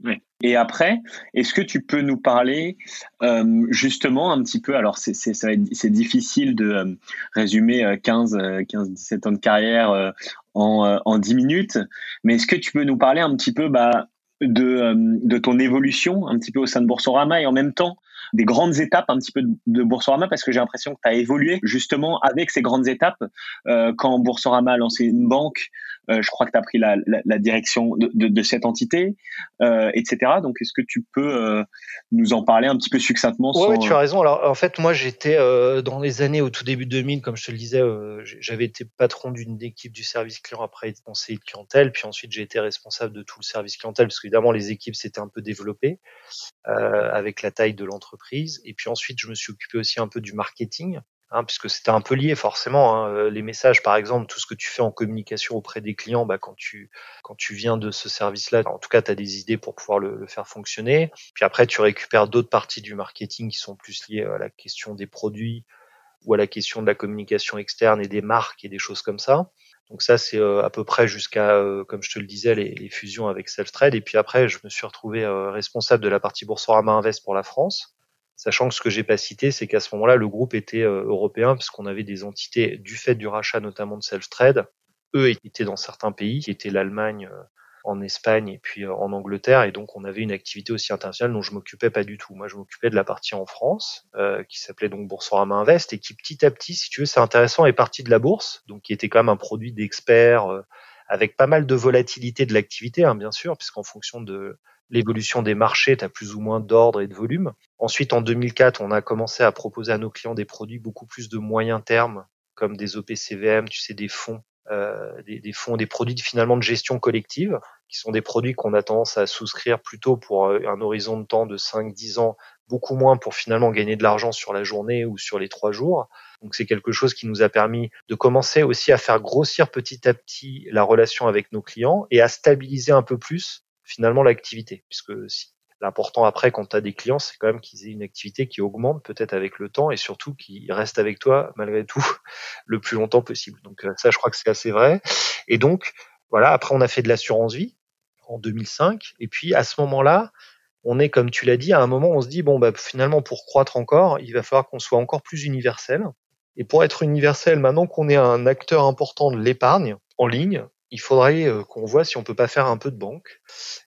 [SPEAKER 2] Et après, est-ce que tu peux nous parler euh, justement un petit peu, alors c'est, difficile de euh, résumer 15, 15, 17 ans de carrière euh, en, en 10 minutes, mais est-ce que tu peux nous parler un petit peu bah, de, de ton évolution un petit peu au sein de Boursorama et en même temps des grandes étapes un petit peu de Boursorama parce que j'ai l'impression que tu as évolué justement avec ces grandes étapes. Euh, quand Boursorama a lancé une banque, euh, je crois que tu as pris la, la, la direction de, de, de, cette entité, euh, etc. Donc, est-ce que tu peux nous en parler un petit peu succinctement
[SPEAKER 3] Oui, tu as raison. Alors, en fait, moi, j'étais dans les années au tout début de 2000, comme je te le disais, j'avais été patron d'une équipe du service client après conseiller de clientèle, puis ensuite j'ai été responsable de tout le service clientèle, parce qu'évidemment, les équipes s'étaient un peu développées avec la taille de l'entreprise. Et puis ensuite, je me suis occupé aussi un peu du marketing. Hein, puisque c'était un peu lié forcément. Hein. Euh, les messages, par exemple, tout ce que tu fais en communication auprès des clients, bah, quand tu quand tu viens de ce service-là, en tout cas, tu as des idées pour pouvoir le, faire fonctionner. Puis après, tu récupères d'autres parties du marketing qui sont plus liées à la question des produits ou à la question de la communication externe et des marques et des choses comme ça. Donc ça, c'est euh, à peu près jusqu'à, euh, comme je te le disais, les, les fusions avec Self-Trade. Et puis après, je me suis retrouvé responsable de la partie Boursorama Invest pour la France sachant que ce que j'ai pas cité, c'est qu'à ce moment-là, le groupe était euh, européen, puisqu'on avait des entités du fait du rachat notamment de Self-Trade. Eux étaient dans certains pays, qui étaient l'Allemagne, euh, en Espagne et puis euh, en Angleterre, et donc on avait une activité aussi internationale dont je m'occupais pas du tout. Moi, je m'occupais de la partie en France, qui s'appelait donc Boursorama Invest, et qui petit à petit, si tu veux, c'est intéressant, est partie de la bourse, donc qui était quand même un produit d'experts, avec pas mal de volatilité de l'activité, hein, bien sûr, puisqu'en fonction de l'évolution des marchés, tu as plus ou moins d'ordre et de volume. Ensuite, en 2004, on a commencé à proposer à nos clients des produits beaucoup plus de moyen terme, comme des OPCVM, tu sais, des fonds, euh, des, des, fonds, des produits finalement de gestion collective, qui sont des produits qu'on a tendance à souscrire plutôt pour euh, un horizon de temps de 5-10 ans, beaucoup moins pour finalement gagner de l'argent sur la journée ou sur les trois jours. Donc c'est quelque chose qui nous a permis de commencer aussi à faire grossir petit à petit la relation avec nos clients et à stabiliser un peu plus finalement l'activité. Puisque l'important après quand tu as des clients, c'est quand même qu'ils aient une activité qui augmente peut-être avec le temps et surtout qu'ils restent avec toi malgré tout le plus longtemps possible. Donc euh, ça je crois que c'est assez vrai. Et donc voilà, après on a fait de l'assurance vie en 2005 et puis à ce moment-là, on est, comme tu l'as dit, à un moment, on se dit, bon, bah, finalement, pour croître encore, il va falloir qu'on soit encore plus universel. Et pour être universel, maintenant qu'on est un acteur important de l'épargne en ligne, il faudrait euh, qu'on voit si on peut pas faire un peu de banque.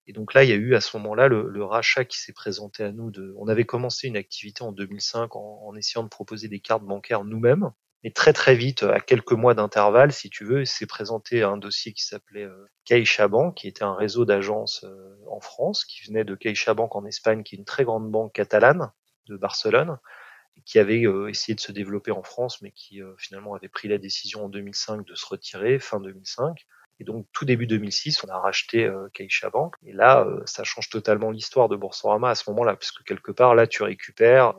[SPEAKER 3] Et donc là, il y a eu à ce moment-là le, rachat qui s'est présenté à nous. De, on avait commencé une activité en 2005 en, en essayant de proposer des cartes bancaires nous-mêmes. Et très très vite, à quelques mois d'intervalle, si tu veux, s'est présenté un dossier qui s'appelait euh, CaixaBank, qui était un réseau d'agences euh, en France, qui venait de CaixaBank en Espagne, qui est une très grande banque catalane de Barcelone, qui avait essayé de se développer en France, mais qui finalement avait pris la décision en 2005 de se retirer, fin 2005. Et donc tout début 2006, on a racheté euh, CaixaBank. Et là, ça change totalement l'histoire de Boursorama à ce moment-là, puisque quelque part, là, tu récupères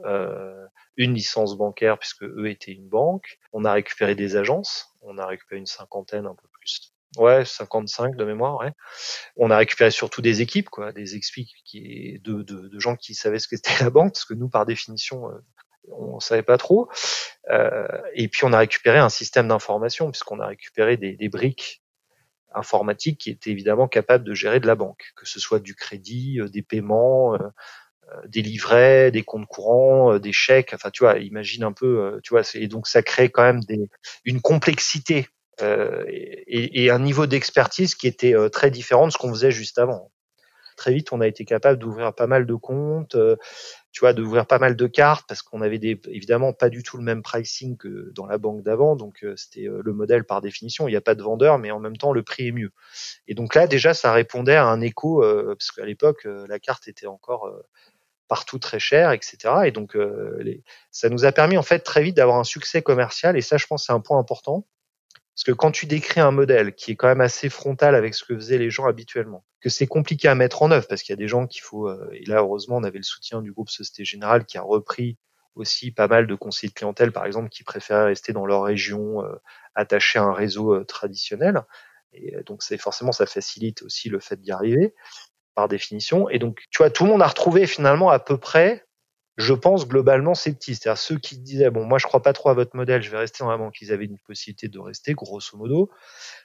[SPEAKER 3] une licence bancaire puisque eux étaient une banque. On a récupéré des agences, on a récupéré une cinquantaine, un peu plus. Ouais, 55 de mémoire, ouais. On a récupéré surtout des équipes, quoi, des équipes qui, de, de, de gens qui savaient ce que c'était la banque, parce que nous, par définition, euh, on savait pas trop. Euh, et puis on a récupéré un système d'information, puisqu'on a récupéré des, des briques informatiques qui étaient évidemment capables de gérer de la banque, que ce soit du crédit, euh, des paiements, euh, euh, des livrets, des comptes courants, euh, des chèques. Enfin, tu vois, imagine un peu, euh, tu vois, et donc ça crée quand même des, une complexité et, et, un niveau d'expertise qui était très différent de ce qu'on faisait juste avant. Très vite, on a été capable d'ouvrir pas mal de comptes, tu vois, d'ouvrir pas mal de cartes parce qu'on avait évidemment pas du tout le même pricing que dans la banque d'avant. Donc c'était le modèle par définition. Il n'y a pas de vendeur, mais en même temps le prix est mieux. Et donc là déjà, ça répondait à un écho parce qu'à l'époque la carte était encore partout très cher, etc. Et donc, euh, ça nous a permis en fait très vite d'avoir un succès commercial. Et ça, je pense, c'est un point important. Parce que quand tu décris un modèle qui est quand même assez frontal avec ce que faisaient les gens habituellement, que c'est compliqué à mettre en œuvre, parce qu'il y a des gens qu'il faut, euh, et là heureusement on avait le soutien du groupe Société Générale qui a repris aussi pas mal de conseillers de clientèle, par exemple, qui préféraient rester dans leur région, euh, attachés à un réseau euh, traditionnel. Et donc c'est forcément ça facilite aussi le fait d'y arriver par définition. Et donc, tu vois, tout le monde a retrouvé finalement à peu près, je pense, globalement petits. C'est-à-dire ceux qui disaient, bon, moi, je crois pas trop à votre modèle, je vais rester dans la banque, ils avaient une possibilité de rester, grosso modo.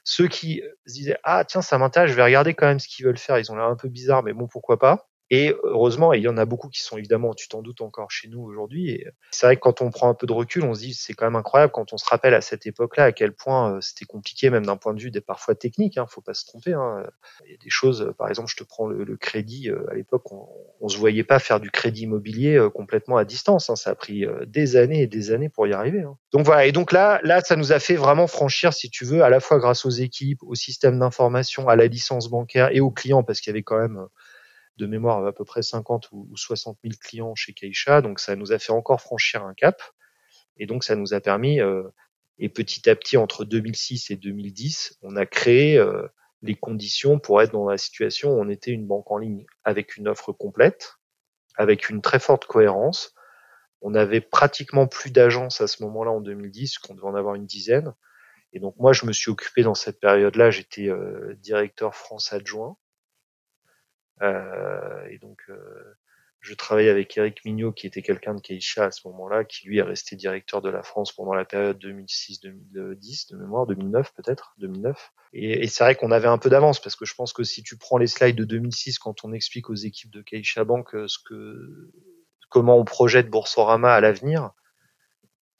[SPEAKER 3] Ceux qui disaient, ah, tiens, ça m'intéresse, je vais regarder quand même ce qu'ils veulent faire, ils ont l'air un peu bizarres, mais bon, pourquoi pas. Et heureusement, il y en a beaucoup qui sont évidemment, tu t'en doutes encore chez nous aujourd'hui. C'est vrai que quand on prend un peu de recul, on se dit c'est quand même incroyable quand on se rappelle à cette époque-là à quel point euh, c'était compliqué, même d'un point de vue des parfois technique. Hein, faut pas se tromper. Hein. Il y a des choses, par exemple, je te prends le, crédit. Euh, à l'époque, on, on se voyait pas faire du crédit immobilier euh, complètement à distance. Hein. Ça a pris des années et des années pour y arriver. Hein. Donc voilà. Et donc là, là, ça nous a fait vraiment franchir, si tu veux, à la fois grâce aux équipes, au système d'information, à la licence bancaire et aux clients, parce qu'il y avait quand même de mémoire à peu près 50 ou 60 000 clients chez Keisha, donc ça nous a fait encore franchir un cap, et donc ça nous a permis, euh, et petit à petit entre 2006 et 2010, on a créé euh, les conditions pour être dans la situation où on était une banque en ligne avec une offre complète, avec une très forte cohérence. On avait pratiquement plus d'agences à ce moment-là en 2010, qu'on devait en avoir une dizaine. Et donc moi, je me suis occupé dans cette période-là, j'étais euh, directeur France adjoint. Euh, et donc, euh, je travaillais avec Eric Mignot, qui était quelqu'un de Keisha à ce moment-là, qui lui est resté directeur de la France pendant la période 2006-2010, de mémoire, 2009 peut-être, 2009. Et, c'est vrai qu'on avait un peu d'avance, parce que je pense que si tu prends les slides de 2006, quand on explique aux équipes de Keisha Bank euh, ce que, comment on projette Boursorama à l'avenir,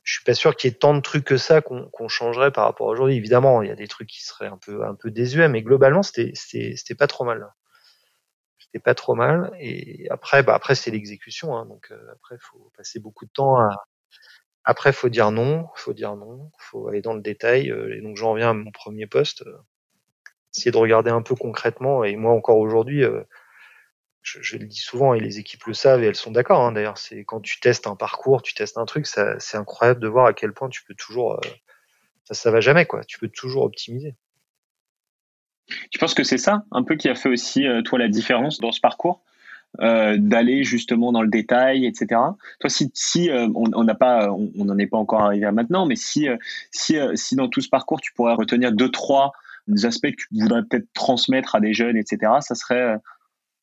[SPEAKER 3] je suis pas sûr qu'il y ait tant de trucs que ça qu'on changerait par rapport à aujourd'hui. Évidemment, il y a des trucs qui seraient un peu un peu désuets, mais globalement, c'était pas trop mal c'était pas trop mal. Et après, bah après c'est l'exécution. Hein, donc euh, après, faut passer beaucoup de temps à. Après, faut dire non, faut dire non, faut aller dans le détail. Euh, et donc j'en reviens à mon premier poste, euh, essayer de regarder un peu concrètement. Et moi encore aujourd'hui, je, je, le dis souvent et les équipes le savent et elles sont d'accord. Hein, D'ailleurs, c'est quand tu testes un parcours, tu testes un truc, c'est incroyable de voir à quel point tu peux toujours. ça, ça va jamais quoi. Tu peux toujours optimiser.
[SPEAKER 2] Tu penses que c'est ça un peu qui a fait aussi, euh, toi, la différence dans ce parcours euh, d'aller justement dans le détail, etc. Toi, si, euh, on n'a pas, on n'en est pas encore arrivé à maintenant, mais si, si, si dans tout ce parcours, tu pourrais retenir deux, trois aspects que tu voudrais peut-être transmettre à des jeunes, etc., ça serait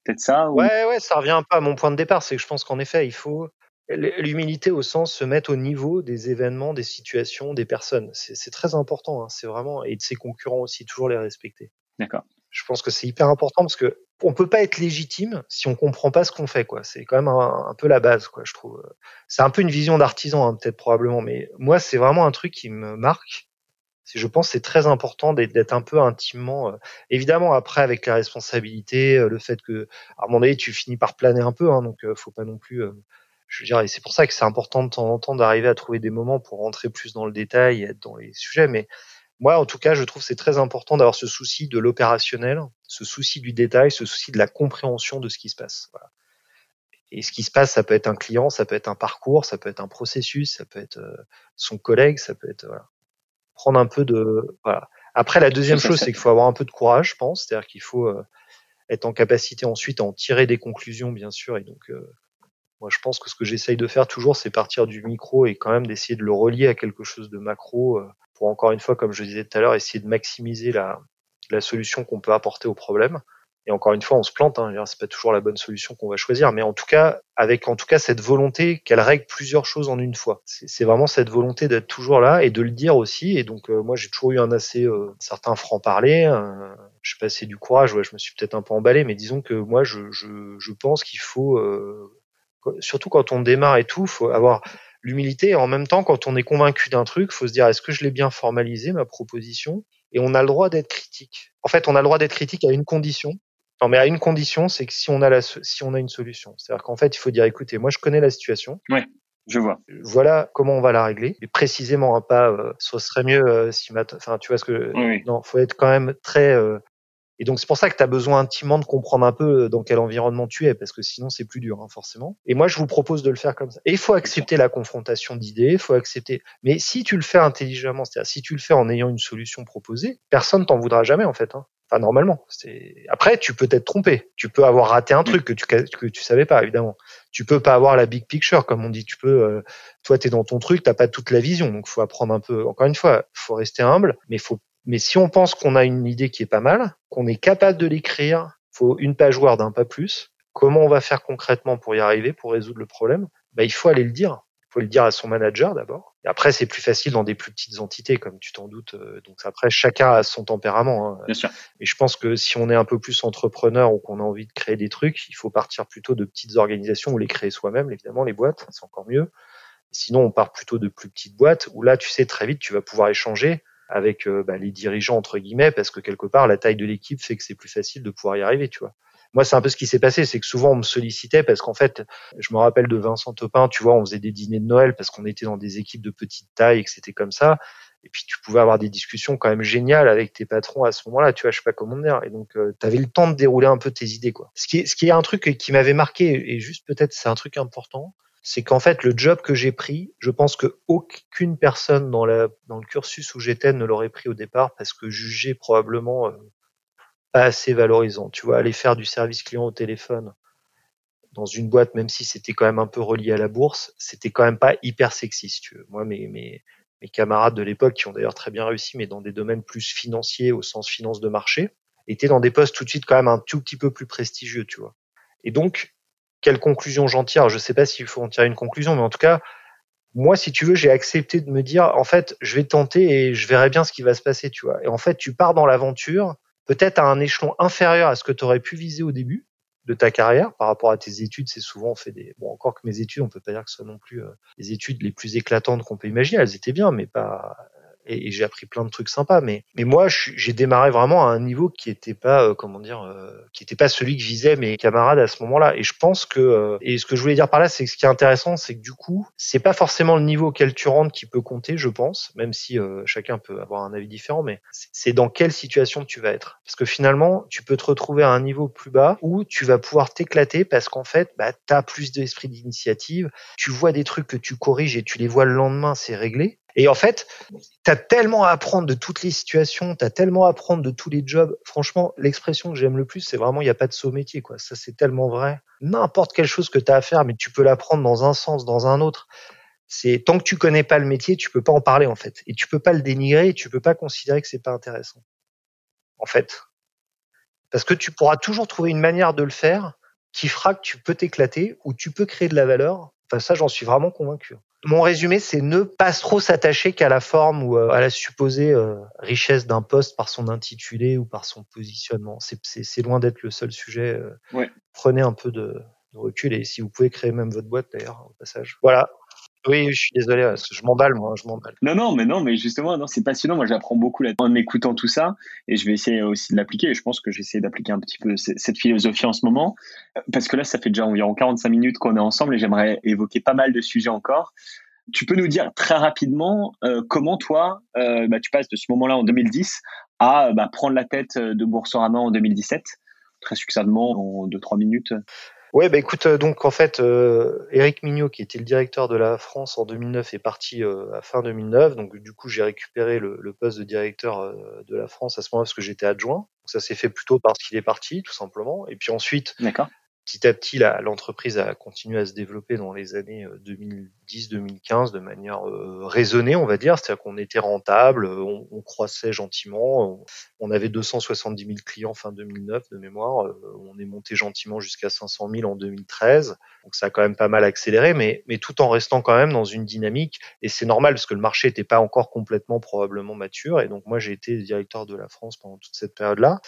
[SPEAKER 2] peut-être ça
[SPEAKER 3] Ouais, ouais, ça revient pas à mon point de départ, c'est que je pense qu'en effet, il faut l'humilité au sens se mettre au niveau des événements, des situations, des personnes. C'est très important, hein, c'est vraiment, et de ses concurrents aussi, toujours les respecter.
[SPEAKER 2] D'accord.
[SPEAKER 3] Je pense que c'est hyper important parce que on peut pas être légitime si on comprend pas ce qu'on fait, quoi. C'est quand même un, peu la base, quoi. Je trouve. C'est un peu une vision d'artisan, hein, peut-être probablement, mais moi, c'est vraiment un truc qui me marque. Je pense c'est très important d'être un peu intimement. Euh, évidemment, après avec les responsabilités, euh, le fait que à un moment donné, tu finis par planer un peu, hein, donc euh, faut pas non plus. je veux dire, et c'est pour ça que c'est important de temps en temps d'arriver à trouver des moments pour rentrer plus dans le détail et être dans les sujets, mais moi, en tout cas, je trouve c'est très important d'avoir ce souci de l'opérationnel, ce souci du détail, ce souci de la compréhension de ce qui se passe. Voilà. Et ce qui se passe, ça peut être un client, ça peut être un parcours, ça peut être un processus, ça peut être euh, son collègue, ça peut être voilà. prendre un peu de voilà. Après, la deuxième chose, c'est qu'il faut avoir un peu de courage, je pense, c'est-à-dire qu'il faut euh, être en capacité ensuite à en tirer des conclusions, bien sûr. Et donc, euh, moi, je pense que ce que j'essaye de faire toujours, c'est partir du micro et quand même d'essayer de le relier à quelque chose de macro pour encore une fois, comme je disais tout à l'heure, essayer de maximiser la, la solution qu'on peut apporter au problème. Et encore une fois, on se plante, hein, c'est pas toujours la bonne solution qu'on va choisir, mais en tout cas, avec en tout cas cette volonté qu'elle règle plusieurs choses en une fois. C'est vraiment cette volonté d'être toujours là et de le dire aussi. Et donc, euh, moi, j'ai toujours eu un assez euh, certain franc parler. Euh, je sais pas, c'est du courage. Ouais, je me suis peut-être un peu emballé, mais disons que moi, je, je, je pense qu'il faut, euh, surtout quand on démarre et tout, faut avoir l'humilité. Et en même temps, quand on est convaincu d'un truc, faut se dire est-ce que je l'ai bien formalisé ma proposition? Et on a le droit d'être critique. En fait, on a le droit d'être critique à une condition. Non, mais à une condition, c'est que si on a la, si on a une solution, c'est-à-dire qu'en fait, il faut dire écoutez, moi, je connais la situation.
[SPEAKER 2] Ouais. Je vois.
[SPEAKER 3] Voilà comment on va la régler. Et précisément, hein, pas, euh, ce serait mieux euh, si, enfin, tu vois ce que, oui. non, faut être quand même très euh, et donc c'est pour ça que tu as besoin intimement de comprendre un peu euh, dans quel environnement tu es, parce que sinon c'est plus dur, hein, forcément. Et moi je vous propose de le faire comme ça. Et il faut accepter la confrontation d'idées, il faut accepter. Mais si tu le fais intelligemment, c'est-à-dire si tu le fais en ayant une solution proposée, personne t'en voudra jamais en fait. Hein. Enfin normalement. C'est... Après tu peux t'être trompé, tu peux avoir raté un truc que tu que tu savais pas évidemment. Tu peux pas avoir la big picture comme on dit. Tu peux, euh, toi t'es dans ton truc, t'as pas toute la vision, donc faut apprendre un peu. Encore une fois, faut rester humble, mais faut mais si on pense qu'on a une idée qui est pas mal, qu'on est capable de l'écrire, faut une page Word, un pas plus. Comment on va faire concrètement pour y arriver, pour résoudre le problème? Bah, Il faut aller le dire. Il faut le dire à son manager d'abord. Après, c'est plus facile dans des plus petites entités, comme tu t'en doutes. Euh, donc après, chacun a son tempérament.
[SPEAKER 2] Hein. Bien sûr.
[SPEAKER 3] Et je pense que si on est un peu plus entrepreneur ou qu'on a envie de créer des trucs, il faut partir plutôt de petites organisations ou les créer soi-même, évidemment, les boîtes, c'est encore mieux. Sinon, on part plutôt de plus petites boîtes où là, tu sais, très vite, tu vas pouvoir échanger avec euh, bah, les dirigeants entre guillemets parce que quelque part la taille de l'équipe fait que c'est plus facile de pouvoir y arriver tu vois. Moi c'est un peu ce qui s'est passé c'est que souvent on me sollicitait parce qu'en fait je me rappelle de Vincent Topin tu vois on faisait des dîners de Noël parce qu'on était dans des équipes de petite taille et que c'était comme ça. Et puis tu pouvais avoir des discussions quand même géniales avec tes patrons à ce moment-là tu vois je sais pas comment dire. Et donc euh, tu avais le temps de dérouler un peu tes idées quoi. Ce qui est, ce qui est un truc qui m'avait marqué et juste peut-être c'est un truc important c'est qu'en fait, le job que j'ai pris, je pense que aucune personne dans, la, dans le cursus où j'étais ne l'aurait pris au départ parce que jugé probablement euh, pas assez valorisant. Tu vois, aller faire du service client au téléphone dans une boîte, même si c'était quand même un peu relié à la bourse, c'était quand même pas hyper sexy, si tu. Moi, mes, mes, mes camarades de l'époque, qui ont d'ailleurs très bien réussi, mais dans des domaines plus financiers, au sens finance de marché, étaient dans des postes tout de suite quand même un tout petit peu plus prestigieux, tu vois. Et donc, quelle conclusion j'en tire Je ne sais pas s'il faut en tirer une conclusion, mais en tout cas, moi, si tu veux, j'ai accepté de me dire, en fait, je vais tenter et je verrai bien ce qui va se passer, tu vois. Et en fait, tu pars dans l'aventure, peut-être à un échelon inférieur à ce que tu aurais pu viser au début de ta carrière par rapport à tes études. C'est souvent on fait des, bon, encore que mes études, on peut pas dire que ce soit non plus euh, les études les plus éclatantes qu'on peut imaginer. Elles étaient bien, mais pas et, j'ai appris plein de trucs sympas. Mais, mais moi, j'ai démarré vraiment à un niveau qui était pas, euh, comment dire, euh, qui était pas celui que visaient mes camarades à ce moment-là. Et je pense que, euh, et ce que je voulais dire par là, c'est que ce qui est intéressant, c'est que du coup, c'est pas forcément le niveau auquel tu rentres qui peut compter, je pense, même si chacun peut avoir un avis différent, mais c'est dans quelle situation tu vas être. Parce que finalement, tu peux te retrouver à un niveau plus bas où tu vas pouvoir t'éclater parce qu'en fait, bah, tu as plus d'esprit d'initiative, tu vois des trucs que tu corriges et tu les vois le lendemain, c'est réglé. Et en fait, tu as tellement à apprendre de toutes les situations, tu as tellement à apprendre de tous les jobs. Franchement, l'expression que j'aime le plus, c'est vraiment il n'y a pas de saut métier. Quoi. Ça, c'est tellement vrai. N'importe quelle chose que tu as à faire, mais tu peux l'apprendre dans un sens, dans un autre. C'est tant que tu connais pas le métier, tu peux pas en parler en fait, et tu peux pas le dénigrer, et tu peux pas considérer que c'est pas intéressant. En fait, parce que tu pourras toujours trouver une manière de le faire qui fera que tu peux t'éclater ou tu peux créer de la valeur. Enfin, ça, j'en suis vraiment convaincu. Mon résumé, c'est ne pas trop s'attacher qu'à la forme ou euh, à la supposée euh, richesse d'un poste par son intitulé ou par son positionnement. C'est loin d'être le seul sujet.
[SPEAKER 2] Euh.
[SPEAKER 3] Prenez un peu de, de recul et si vous pouvez créer même votre boîte d'ailleurs au passage. Voilà, oui, je suis désolé, je m'emballe, moi, je m'emballe.
[SPEAKER 2] Non, non, mais non, mais justement, non, c'est passionnant. Moi, j'apprends beaucoup là, en écoutant tout ça, et je vais essayer aussi de l'appliquer. Je pense que j'essaie d'appliquer un petit peu cette philosophie en ce moment, parce que là, ça fait déjà environ 45 minutes qu'on est ensemble, et j'aimerais évoquer pas mal de sujets encore. Tu peux nous dire très rapidement euh, comment toi, euh, bah, tu passes de ce moment-là en 2010 à bah, prendre la tête de Boursorama en 2017, très succinctement en 2-3 minutes.
[SPEAKER 3] Ouais, bah écoute, euh, donc en fait, euh, Eric Mignot, qui était le directeur de la France en 2009, est parti euh, à fin 2009. Donc du coup, j'ai récupéré le, poste de directeur euh, de la France à ce moment-là parce que j'étais adjoint. Donc, ça s'est fait plutôt parce qu'il est parti, tout simplement. Et puis ensuite, petit à petit, l'entreprise a continué à se développer dans les années 2010-2015 euh, de manière euh, raisonnée, on va dire. C'est-à-dire qu'on était rentable, on, on croissait gentiment. On, avait 270 000 clients fin 2009 de mémoire. Euh, on est monté gentiment jusqu'à 500 000 en 2013. Donc ça a quand même pas mal accéléré, mais, mais tout en restant quand même dans une dynamique. Et c'est normal parce que le marché n'était pas encore complètement probablement mature. Et donc moi, j'ai été directeur de la France pendant toute cette période-là.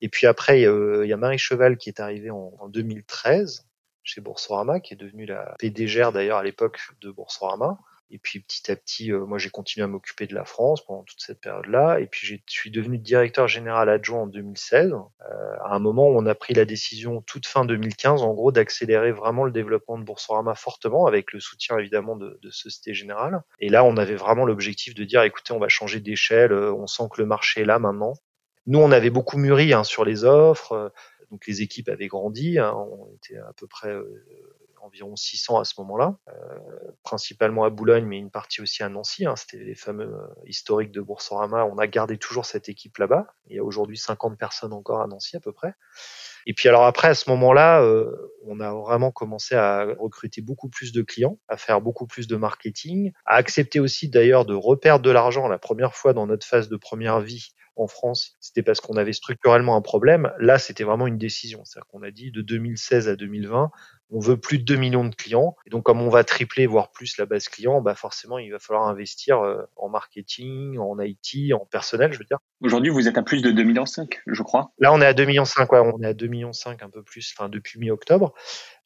[SPEAKER 3] Et puis après, il y a Marie Cheval qui est arrivée en, 2013 chez Boursorama, qui est devenue la PDGR d'ailleurs à l'époque de Boursorama. Et puis petit à petit, euh, moi j'ai continué à m'occuper de la France pendant toute cette période-là. Et puis je suis devenu directeur général adjoint en 2016, euh, à un moment où on a pris la décision toute fin 2015, en gros, d'accélérer vraiment le développement de Boursorama fortement, avec le soutien évidemment de, de Société Générale. Et là, on avait vraiment l'objectif de dire, écoutez, on va changer d'échelle, euh, on sent que le marché est là maintenant. Nous, on avait beaucoup mûri hein, sur les offres, euh, donc les équipes avaient grandi, hein, on était à peu près euh, environ 600 à ce moment-là, euh, principalement à Boulogne, mais une partie aussi à Nancy. Hein, C'était les fameux historiques de Boursorama. On a gardé toujours cette équipe là-bas. Il y a aujourd'hui 50 personnes encore à Nancy à peu près. Et puis alors après, à ce moment-là, on a vraiment commencé à recruter beaucoup plus de clients, à faire beaucoup plus de marketing, à accepter aussi d'ailleurs de reperdre de l'argent la première fois dans notre phase de première vie en France, c'était parce qu'on avait structurellement un problème. Là, c'était vraiment une décision. C'est-à-dire qu'on a dit de 2016 à 2020, on veut plus de 2 millions de clients. Et donc, comme on va tripler, voire plus la base client, bah forcément, il va falloir investir euh, en marketing, en IT, en personnel, je veux dire.
[SPEAKER 2] Aujourd'hui, vous êtes à plus de 2 millions je crois.
[SPEAKER 3] Là, on est à 2 millions ouais, on est à 2 millions un peu plus, enfin, depuis mi-octobre.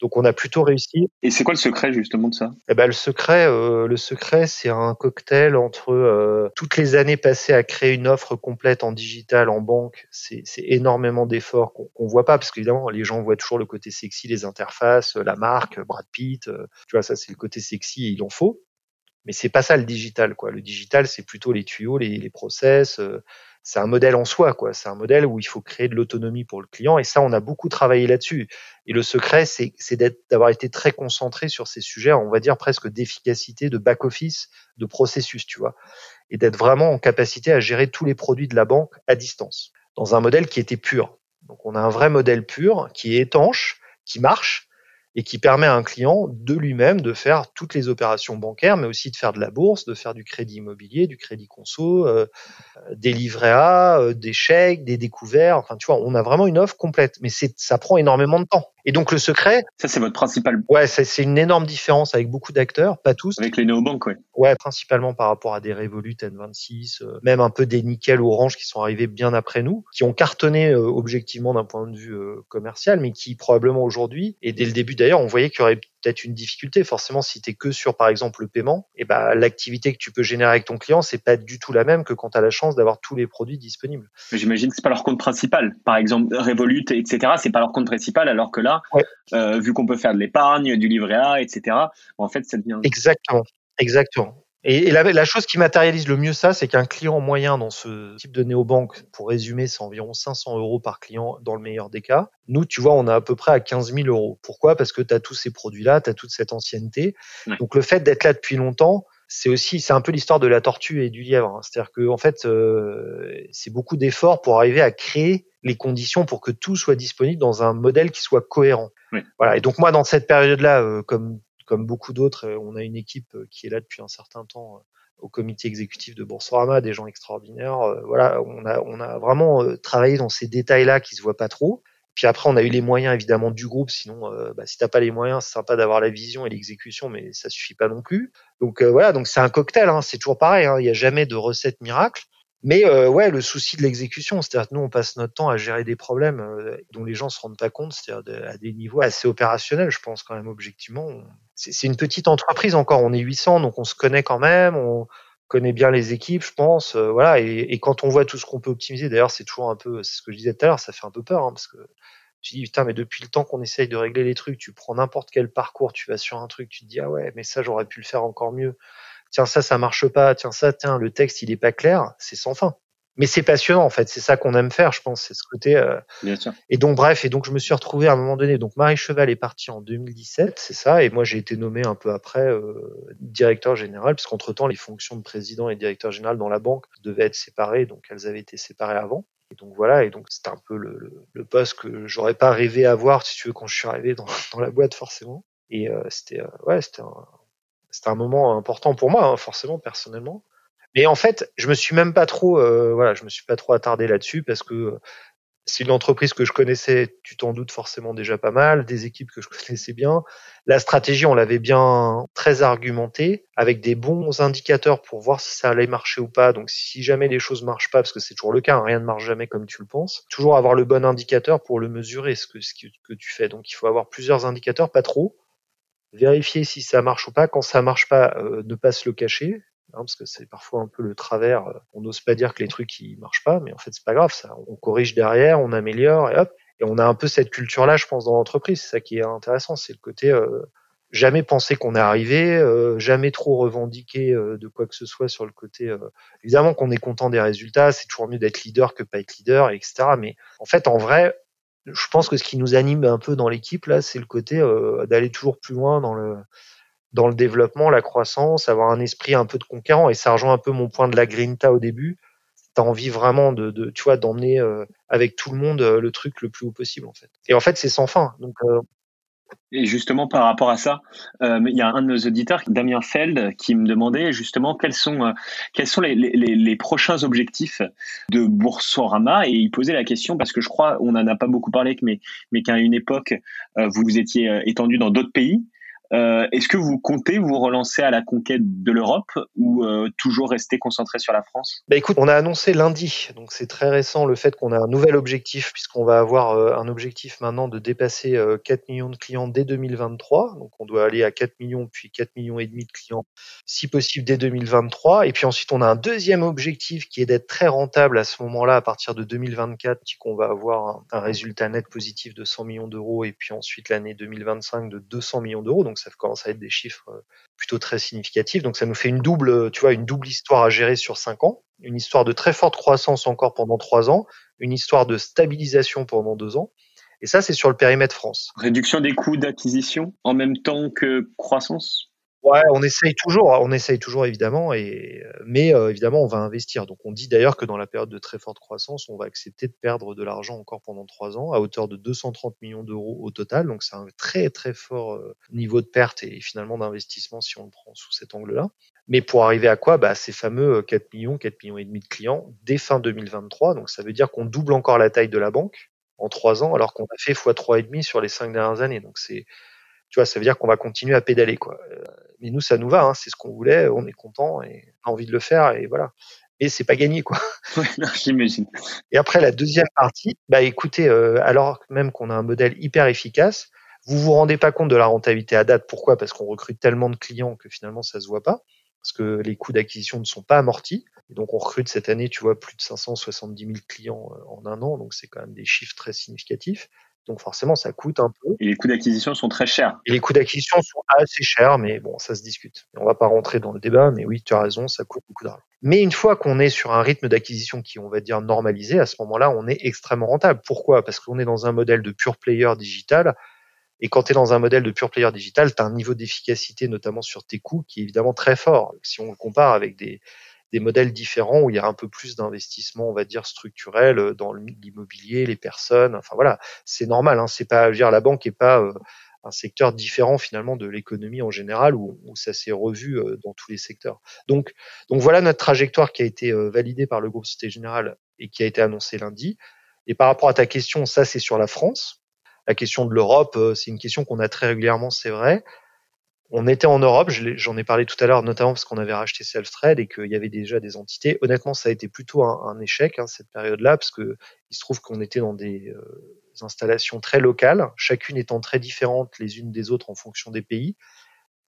[SPEAKER 3] Donc, on a plutôt réussi.
[SPEAKER 2] Et c'est quoi le secret, justement, de ça?
[SPEAKER 3] Eh ben, le secret, euh, le secret, c'est un cocktail entre euh, toutes les années passées à créer une offre complète en digital, en banque. C'est énormément d'efforts qu'on ne voit pas, parce qu'évidemment, les gens voient toujours le côté sexy, les interfaces, la marque, Brad Pitt, euh, tu vois, ça c'est le côté sexy et il en faut. Mais c'est pas ça le digital, quoi. Le digital, c'est plutôt les tuyaux, les, les process. Euh, c'est un modèle en soi, quoi. C'est un modèle où il faut créer de l'autonomie pour le client. Et ça, on a beaucoup travaillé là-dessus. Et le secret, c'est, d'avoir été très concentré sur ces sujets, on va dire presque d'efficacité, de back-office, de processus, tu vois. Et d'être vraiment en capacité à gérer tous les produits de la banque à distance. Dans un modèle qui était pur. Donc, on a un vrai modèle pur, qui est étanche, qui marche, et qui permet à un client de lui-même de faire toutes les opérations bancaires, mais aussi de faire de la bourse, de faire du crédit immobilier, du crédit conso, euh, des livrets A, euh, des chèques, des découverts. Enfin, tu vois, on a vraiment une offre complète, mais ça prend énormément de temps. Et donc le secret,
[SPEAKER 2] ça c'est votre principal.
[SPEAKER 3] Ouais, c'est une énorme différence avec beaucoup d'acteurs, pas tous.
[SPEAKER 2] Avec les néobanques, ouais.
[SPEAKER 3] Ouais, principalement par rapport à des Revolut N26, euh, même un peu des Nickel Orange qui sont arrivés bien après nous, qui ont cartonné objectivement d'un point de vue commercial, mais qui probablement aujourd'hui et dès le début d'ailleurs, on voyait qu'il y aurait peut-être une difficulté. Forcément, si tu es que sur, par exemple, le paiement, et eh ben, l'activité que tu peux générer avec ton client, c'est pas du tout la même que quand tu as la chance d'avoir tous les produits disponibles.
[SPEAKER 2] J'imagine que c'est pas leur compte principal. Par exemple, Revolut, etc., c'est pas leur compte principal, alors que là, euh, vu qu'on peut faire de l'épargne, du livret A, etc., en fait, ça devient...
[SPEAKER 3] Exactement. Exactement. Et, la, chose qui matérialise le mieux ça, c'est qu'un client moyen dans ce type de néobanque, pour résumer, c'est environ 500 euros par client dans le meilleur des cas. Nous, tu vois, on est à peu près à 15 000 euros. Pourquoi? Parce que tu as tous ces produits-là, tu as toute cette ancienneté. Donc le fait d'être là depuis longtemps, c'est aussi, c'est un peu l'histoire de la tortue et du lièvre. Hein. C'est-à-dire que en fait, euh, c'est beaucoup d'efforts pour arriver à créer les conditions pour que tout soit disponible dans un modèle qui soit cohérent. Voilà. Et donc moi, dans cette période-là, euh, comme comme beaucoup d'autres, euh, on a une équipe qui est là depuis un certain temps au comité exécutif de Boursorama, des gens extraordinaires. voilà, on a on a vraiment travaillé dans ces détails-là qui se voient pas trop. Puis après, on a eu les moyens évidemment du groupe. Sinon, euh, bah, si t'as pas les moyens, c'est sympa d'avoir la vision et l'exécution, mais ça suffit pas non plus. Donc euh, voilà, donc c'est un cocktail. Hein, c'est toujours pareil. Hein, il n'y a jamais de recette miracle. Mais euh, ouais, le souci de l'exécution, c'est-à-dire que nous, on passe notre temps à gérer des problèmes euh, dont les gens se rendent pas compte, c'est-à-dire à des niveaux assez opérationnels, je pense quand même objectivement. C'est une petite entreprise encore, on est 800, donc on se connaît quand même. On, connaît bien les équipes, je pense. Euh, voilà, et, quand on voit tout ce qu'on peut optimiser, d'ailleurs, c'est toujours un peu, c'est ce que je disais tout à l'heure, ça fait un peu peur, hein, parce que tu dis putain, mais depuis le temps qu'on essaye de régler les trucs, tu prends n'importe quel parcours, tu vas sur un truc, tu te dis ah ouais, mais ça j'aurais pu le faire encore mieux. Tiens ça, ça marche pas. Tiens ça, tiens le texte il est pas clair, c'est sans fin mais c'est passionnant en fait, c'est ça qu'on aime faire, je pense, c'est ce côté. Euh... Bien sûr. Et donc bref, et donc je me suis retrouvé à un moment donné. Donc Marie Cheval est partie en 2017, c'est ça, et moi j'ai été nommé un peu après euh, directeur général, parce qu'entre temps les fonctions de président et directeur général dans la banque devaient être séparées, donc elles avaient été séparées avant. Et donc voilà, et donc c'était un peu le, le, le, poste que j'aurais pas rêvé avoir, si tu veux, quand je suis arrivé dans, dans la boîte forcément. Et euh, c'était euh, ouais, c'était un, c'était un moment important pour moi, hein, forcément personnellement. Mais en fait, je me suis même pas trop, euh, voilà, je me suis pas trop attardé là-dessus parce que c'est une entreprise que je connaissais, tu t'en doutes forcément déjà pas mal, des équipes que je connaissais bien. La stratégie, on l'avait bien très argumentée, avec des bons indicateurs pour voir si ça allait marcher ou pas. Donc si jamais les choses marchent pas, parce que c'est toujours le cas, hein, rien ne marche jamais comme tu le penses, toujours avoir le bon indicateur pour le mesurer, ce que, ce que tu fais. Donc il faut avoir plusieurs indicateurs, pas trop. Vérifier si ça marche ou pas. Quand ça marche pas, euh, ne pas se le cacher. Hein, parce que c'est parfois un peu le travers. Euh, on n'ose pas dire que les trucs ils marchent pas, mais en fait c'est pas grave. Ça, on corrige derrière, on améliore et hop. Et on a un peu cette culture-là, je pense, dans l'entreprise. C'est ça qui est intéressant, c'est le côté euh, jamais penser qu'on est arrivé, euh, jamais trop revendiquer de quoi que ce soit sur le côté. évidemment qu'on est content des résultats, c'est toujours mieux d'être leader que pas être leader, etc. Mais en fait, en vrai, je pense que ce qui nous anime un peu dans l'équipe là, c'est le côté d'aller toujours plus loin dans le dans le développement, la croissance, avoir un esprit un peu de conquérant. Et ça rejoint un peu mon point de la grinta au début. Tu as envie vraiment de, de tu vois, d'emmener euh, avec tout le monde euh, le truc le plus haut possible, en fait. Et en fait, c'est sans fin. Donc, euh,
[SPEAKER 2] et justement, par rapport à ça, il y a un de nos auditeurs, Damien Feld, qui me demandait justement quels sont, sont les, prochains objectifs de Boursorama. Et il posait la question parce que je crois, on n'en a pas beaucoup parlé, mais, mais qu'à une époque, vous vous étiez étendu dans d'autres pays. Euh, est-ce que vous comptez vous relancer à la conquête de l'Europe ou euh, toujours rester concentré sur la France?
[SPEAKER 3] Bah écoute, on a annoncé lundi, donc c'est très récent le fait qu'on a un nouvel objectif puisqu'on va avoir euh, un objectif maintenant de dépasser 4 millions de clients dès 2023. Donc on doit aller à 4 millions puis 4 millions et demi de clients si possible dès 2023 et puis ensuite on a un deuxième objectif qui est d'être très rentable à ce moment-là à partir de 2024 qu'on va avoir un, résultat net positif de 100 millions d'euros et puis ensuite l'année 2025 de 200 millions d'euros. Ça commence à être des chiffres euh, plutôt très significatifs. Donc ça nous fait une double, tu vois, une double histoire à gérer sur cinq ans, une histoire de très forte croissance encore pendant trois ans, une histoire de stabilisation pendant deux ans. Et ça, c'est sur le périmètre France.
[SPEAKER 2] Réduction des coûts d'acquisition en même temps que croissance?
[SPEAKER 3] Ouais, on essaye toujours, on essaye toujours évidemment, et mais euh, évidemment on va investir. Donc on dit d'ailleurs que dans la période de très forte croissance, on va accepter de perdre de l'argent encore pendant trois ans à hauteur de 230 millions d'euros au total. Donc c'est un très très fort euh, niveau de perte et finalement d'investissement si on le prend sous cet angle-là. Mais pour arriver à quoi? Bah, Ces fameux 4 euh, millions, 4 millions et demi de clients dès fin 2023. Donc ça veut dire qu'on double encore la taille de la banque en trois ans, alors qu'on a fait x trois et demi sur les cinq dernières années. Donc c'est tu vois, ça veut dire qu'on va continuer à pédaler, quoi. Euh, mais nous, ça nous va, hein, c'est ce qu'on voulait, on est content et on a envie de le faire et voilà. Mais c'est pas gagné, quoi.
[SPEAKER 2] j'imagine.
[SPEAKER 3] Et après la deuxième partie, bah écoutez, euh, alors même qu'on a un modèle hyper efficace, vous vous rendez pas compte de la rentabilité à date. Pourquoi? Parce qu'on recrute tellement de clients que finalement ça se voit pas, parce que les coûts d'acquisition ne sont pas amortis. Et donc on recrute cette année, tu vois, plus de 570 000 clients euh, en un an, donc c'est quand même des chiffres très significatifs. Donc forcément, ça coûte un peu.
[SPEAKER 2] Et les coûts d'acquisition sont très chers.
[SPEAKER 3] Et les coûts d'acquisition sont assez chers, mais bon, ça se discute. On va pas rentrer dans le débat, mais oui, tu as raison, ça coûte beaucoup d'argent. Mais une fois qu'on est sur un rythme d'acquisition qui, on va dire, normalisé, à ce moment-là, on est extrêmement rentable. Pourquoi? Parce qu'on est dans un modèle de pure player digital. Et quand tu es dans un modèle de pure player digital, tu as un niveau d'efficacité, notamment sur tes coûts, qui est évidemment très fort. Si on le compare avec des, des modèles différents où il y a un peu plus d'investissement, on va dire structurel euh, dans l'immobilier, les personnes. Enfin voilà, c'est normal. Hein, c'est pas, je veux dire, la banque est pas euh, un secteur différent finalement de l'économie en général où, où ça s'est revu euh, dans tous les secteurs. Donc, donc voilà notre trajectoire qui a été validée par le groupe Société Générale et qui a été annoncée lundi. Et par rapport à ta question, ça c'est sur la France. La question de l'Europe, c'est une question qu'on a très régulièrement, c'est vrai on était en Europe, j'en ai parlé tout à l'heure, notamment parce qu'on avait racheté Self-Trade et qu'il y avait déjà des entités. Honnêtement, ça a été plutôt un, échec, hein, cette période-là, parce que il se trouve qu'on était dans des euh, installations très locales, chacune étant très différente les unes des autres en fonction des pays.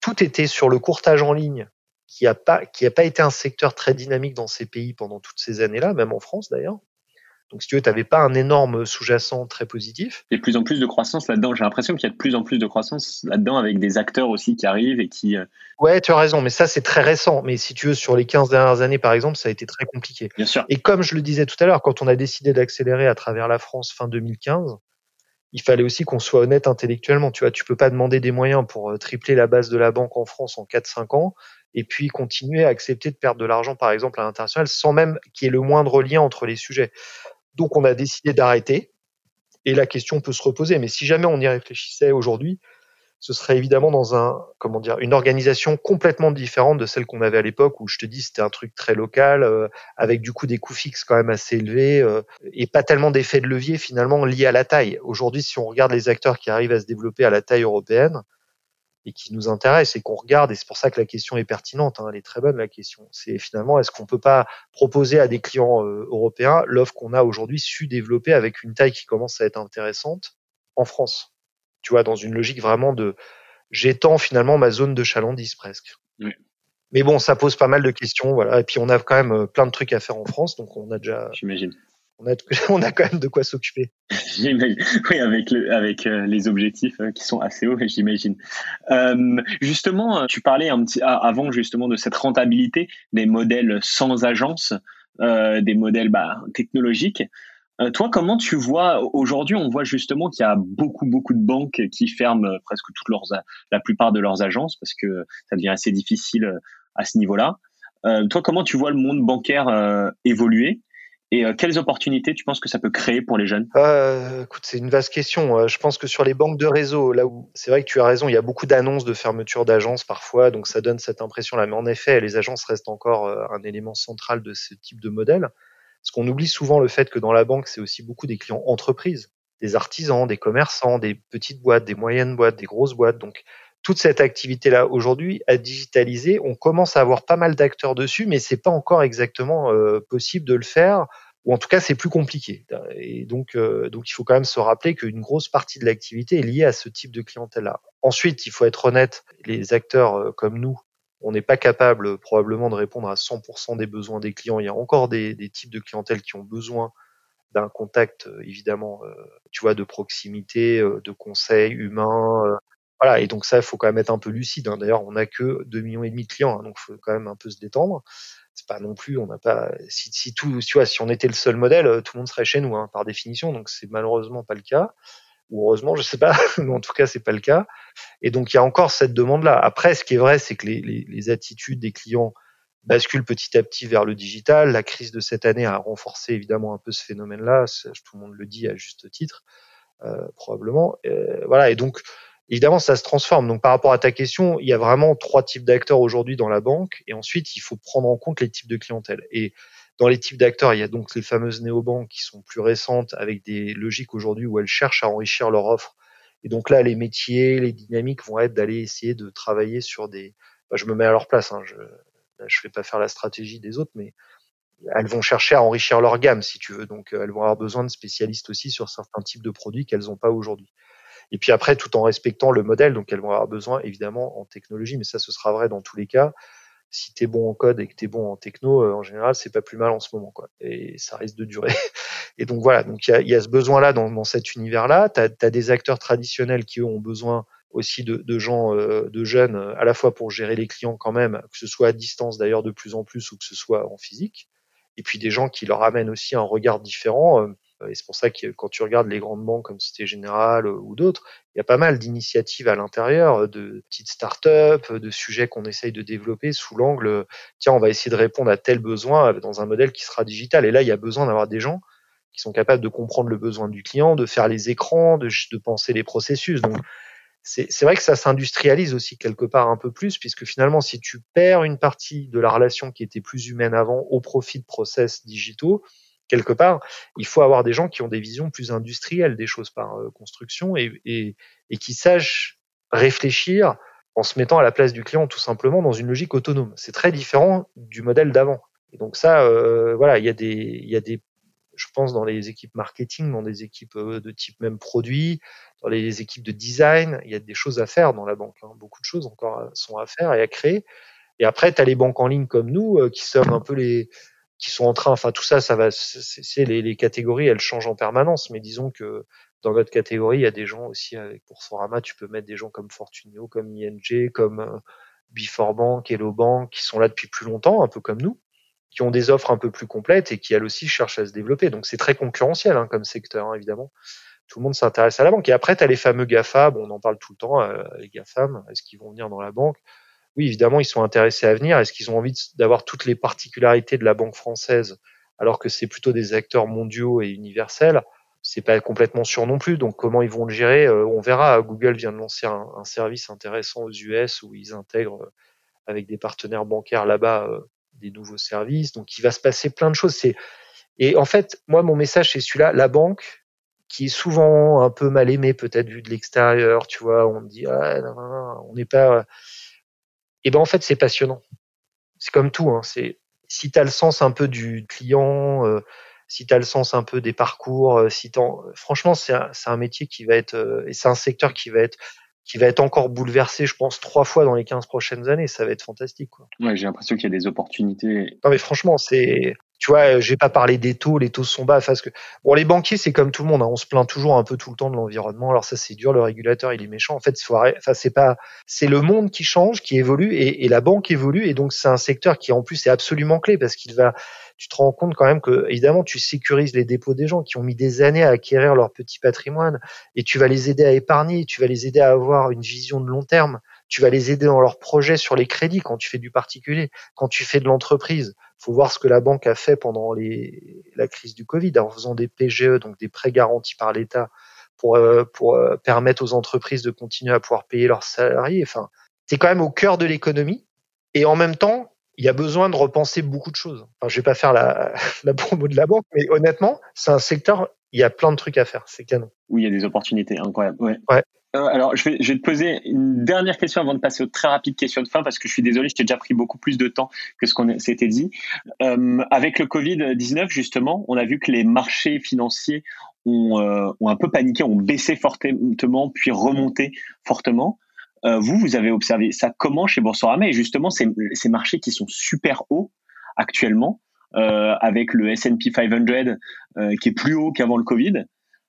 [SPEAKER 3] Tout était sur le courtage en ligne, qui n'a pas été un secteur très dynamique dans ces pays pendant toutes ces années-là, même en France d'ailleurs. Donc, si tu veux, tu n'avais pas un énorme sous-jacent très positif.
[SPEAKER 2] Il y a de plus en plus de croissance là-dedans. J'ai l'impression qu'il y a de plus en plus de croissance là-dedans avec des acteurs aussi qui arrivent et qui. Euh,
[SPEAKER 3] ouais, tu as raison, mais ça, c'est très récent. Mais si tu veux, sur les 15 dernières années, par exemple, ça a été très compliqué.
[SPEAKER 2] Bien sûr.
[SPEAKER 3] Et comme je le disais tout à l'heure, quand on a décidé d'accélérer à travers la France fin 2015, il fallait aussi qu'on soit honnête intellectuellement. Tu vois, tu peux pas demander des moyens pour euh, tripler la base de la banque en France en 4-5 ans et puis continuer à accepter de perdre de l'argent, par exemple, à l'international, sans même qu'il y ait le moindre lien entre les sujets. Donc on a décidé d'arrêter et la question peut se reposer. Mais si jamais on y réfléchissait aujourd'hui, ce serait évidemment dans un comment dire une organisation complètement différente de celle qu'on avait à l'époque où je te dis c'était un truc très local euh, avec du coup des coûts fixes quand même assez élevés euh, et pas tellement d'effets de levier finalement liés à la taille. Aujourd'hui, si on regarde les acteurs qui arrivent à se développer à la taille européenne, et qui nous intéresse et qu'on regarde, et c'est pour ça que la question est pertinente, hein, elle est très bonne la question. C'est finalement, est-ce qu'on peut pas proposer à des clients euh, européens l'offre qu'on a aujourd'hui su développer avec une taille qui commence à être intéressante en France? Tu vois, dans une logique vraiment de j'étends finalement ma zone de chalandise presque. Mais bon, ça pose pas mal de questions, voilà. Et puis on a quand même euh, plein de trucs à faire en France, donc on a déjà.
[SPEAKER 2] J'imagine
[SPEAKER 3] on a, quand même de quoi s'occuper.
[SPEAKER 2] oui, avec euh, les objectifs euh, qui sont assez hauts, j'imagine. Euh, justement, tu parlais un petit, avant justement de cette rentabilité des modèles sans agence, des modèles bah, technologiques. toi, comment tu vois aujourd'hui On voit justement qu'il y a beaucoup, beaucoup de banques qui ferment presque toutes leurs, la plupart de leurs agences parce que ça devient assez difficile à ce niveau-là. toi, comment tu vois le monde bancaire évoluer? Et euh, quelles opportunités tu penses que ça peut créer pour les jeunes?
[SPEAKER 3] Euh, Écoute, c'est une vaste question. Euh, je pense que sur les banques de réseau, là où c'est vrai que tu as raison, il y a beaucoup d'annonces de fermeture d'agences parfois, donc ça donne cette impression-là. Mais en effet, les agences restent encore un élément central de ce type de modèle. Parce qu'on oublie souvent le fait que dans la banque, c'est aussi beaucoup des clients entreprises, des artisans, des commerçants, des petites boîtes, des moyennes boîtes, des grosses boîtes. Donc toute cette activité-là aujourd'hui à digitaliser, on commence à avoir pas mal d'acteurs dessus, mais c'est pas encore exactement possible de le faire ou en tout cas c'est plus compliqué. Et donc, euh, donc il faut quand même se rappeler qu'une grosse partie de l'activité est liée à ce type de clientèle-là. Ensuite, il faut être honnête, les acteurs euh, comme nous, on n'est pas capable probablement de répondre à 100% des besoins des clients. Il y a encore des, des types de clientèle qui ont besoin d'un contact euh, évidemment, tu vois, de proximité, de conseil humain. Voilà, et donc ça, il faut quand même être un peu lucide. Hein. D'ailleurs, on n'a que 2 millions et demi de clients, hein, donc il faut quand même un peu se détendre c'est pas non plus, on n'a pas, si, si tout, tu vois, si on était le seul modèle, euh, tout le monde serait chez nous, hein, par définition. Donc c'est malheureusement pas le cas. Ou heureusement, je sais pas, mais en tout cas, c'est pas le cas. Et donc il y a encore cette demande-là. Après, ce qui est vrai, c'est que les, les, les, attitudes des clients basculent petit à petit vers le digital. La crise de cette année a renforcé évidemment un peu ce phénomène-là. Tout le monde le dit à juste titre, euh, probablement. Euh, voilà. Et donc évidemment, ça se transforme. Donc, par rapport à ta question, il y a vraiment trois types d'acteurs aujourd'hui dans la banque. Et ensuite, il faut prendre en compte les types de clientèle. Et dans les types d'acteurs, il y a donc les fameuses néobanques qui sont plus récentes avec des logiques aujourd'hui où elles cherchent à enrichir leur offre. Et donc là, les métiers, les dynamiques vont être d'aller essayer de travailler sur des. Bah, je me mets à leur place. Hein, je je vais pas faire la stratégie des autres, mais elles vont chercher à enrichir leur gamme, si tu veux. Donc, elles vont avoir besoin de spécialistes aussi sur certains types de produits qu'elles n'ont pas aujourd'hui. Et puis après, tout en respectant le modèle, donc elles vont avoir besoin évidemment en technologie, mais ça, ce sera vrai dans tous les cas. Si tu es bon en code et que tu es bon en techno, euh, en général, c'est pas plus mal en ce moment, quoi. Et ça risque de durer. Et donc voilà, donc il y a, y a, ce besoin-là dans, dans, cet univers-là. Tu as, des acteurs traditionnels qui eux, ont besoin aussi de, de gens, euh, de jeunes, euh, à la fois pour gérer les clients quand même, que ce soit à distance d'ailleurs de plus en plus ou que ce soit en physique. Et puis des gens qui leur amènent aussi un regard différent Et c'est pour ça que quand tu regardes les grandes banques comme Société Générale ou d'autres, il y a pas mal d'initiatives à l'intérieur, de petites startups, de sujets qu'on essaye de développer sous l'angle, tiens, on va essayer de répondre à tel besoin dans un modèle qui sera digital. Et là, il y a besoin d'avoir des gens qui sont capables de comprendre le besoin du client, de faire les écrans, de, de penser les processus. Donc, c'est vrai que ça s'industrialise aussi quelque part un peu plus, puisque finalement, si tu perds une partie de la relation qui était plus humaine avant au profit de process digitaux, quelque part, il faut avoir des gens qui ont des visions plus industrielles des choses par euh, construction et, et, et, qui sachent réfléchir en se mettant à la place du client tout simplement dans une logique autonome. C'est très différent du modèle d'avant. Donc ça, euh, voilà, il y a des, il y a des je pense, dans les équipes marketing, dans des équipes euh, de type même produit, dans les équipes de design, il y a des choses à faire dans la banque. Hein. Beaucoup de choses encore sont à faire et à créer. Et après, tu as les banques en ligne comme nous qui sommes un peu les qui sont en train, enfin tout ça, ça va, c'est les, les, catégories, elles changent en permanence. Mais disons que dans votre catégorie, il y a des gens aussi avec Boursorama, tu peux mettre des gens comme Fortunio, comme ING, comme Before Bank, Hello Bank, qui sont là depuis plus longtemps, un peu comme nous qui ont des offres un peu plus complètes et qui elles aussi cherchent à se développer. Donc c'est très concurrentiel hein, comme secteur, hein, évidemment. Tout le monde s'intéresse à la banque. Et après, tu as les fameux GAFA, bon, on en parle tout le temps, euh, les GAFAM, est-ce qu'ils vont venir dans la banque? Oui, évidemment, ils sont intéressés à venir. Est-ce qu'ils ont envie d'avoir toutes les particularités de la banque française alors que c'est plutôt des acteurs mondiaux et universels? C'est pas complètement sûr non plus. Donc comment ils vont le gérer, euh, on verra. Google vient de lancer un, service intéressant aux US où ils intègrent euh, avec des partenaires bancaires là-bas euh, des nouveaux services. Donc, il va se passer plein de choses. C'est et en fait, moi, mon message c'est celui-là. La banque, qui est souvent un peu mal aimée, peut-être vu de l'extérieur, tu vois, on dit ah, non, non, on n'est pas. Et ben en fait, c'est passionnant. C'est comme tout. Hein, c'est si tu as le sens un peu du client, euh, si tu as le sens un peu des parcours, euh, si franchement, c'est un, un, métier qui va être euh, et c'est un secteur qui va être qui va être encore bouleversé, je pense, trois fois dans les 15 prochaines années. Ça va être fantastique. Quoi.
[SPEAKER 2] Ouais, j'ai l'impression qu'il y a des opportunités.
[SPEAKER 3] Non, mais franchement, c'est tu vois, j'ai pas parlé des taux, les taux sont bas parce que bon, les banquiers, c'est comme tout le monde, hein, on se plaint toujours un peu tout le temps de l'environnement. Alors ça, c'est dur, le régulateur, il est méchant. En fait, c'est pas, c'est le monde qui change, qui évolue, et, et la banque évolue, et donc c'est un secteur qui en plus est absolument clé parce qu'il va, tu te rends compte quand même que évidemment, tu sécurises les dépôts des gens qui ont mis des années à acquérir leur petit patrimoine, et tu vas les aider à épargner, tu vas les aider à avoir une vision de long terme tu vas les aider dans leurs projets sur les crédits quand tu fais du particulier, quand tu fais de l'entreprise. Faut voir ce que la banque a fait pendant les, la crise du Covid en faisant des PGE, donc des prêts garantis par l'État pour, euh, pour euh, permettre aux entreprises de continuer à pouvoir payer leurs salariés. Enfin, c'est quand même au cœur de l'économie. Et en même temps, il y a besoin de repenser beaucoup de choses. Enfin, je vais pas faire la, la promo de la banque, mais honnêtement, c'est un secteur, il y a plein de trucs à faire. C'est canon.
[SPEAKER 2] Oui, il y a des opportunités incroyables. Ouais.
[SPEAKER 3] ouais.
[SPEAKER 2] Euh, alors, je vais, je vais, te poser une dernière question avant de passer aux très rapides questions de fin, parce que je suis désolé, je t'ai déjà pris beaucoup plus de temps que ce qu'on s'était dit. Euh, avec le Covid-19, justement, on a vu que les marchés financiers ont, euh, ont, un peu paniqué, ont baissé fortement, puis remonté fortement. Euh, vous, vous avez observé ça comment chez Boursorama? Et justement, ces, ces marchés qui sont super hauts actuellement, euh, avec le S&P 500 qui est plus haut qu'avant le Covid,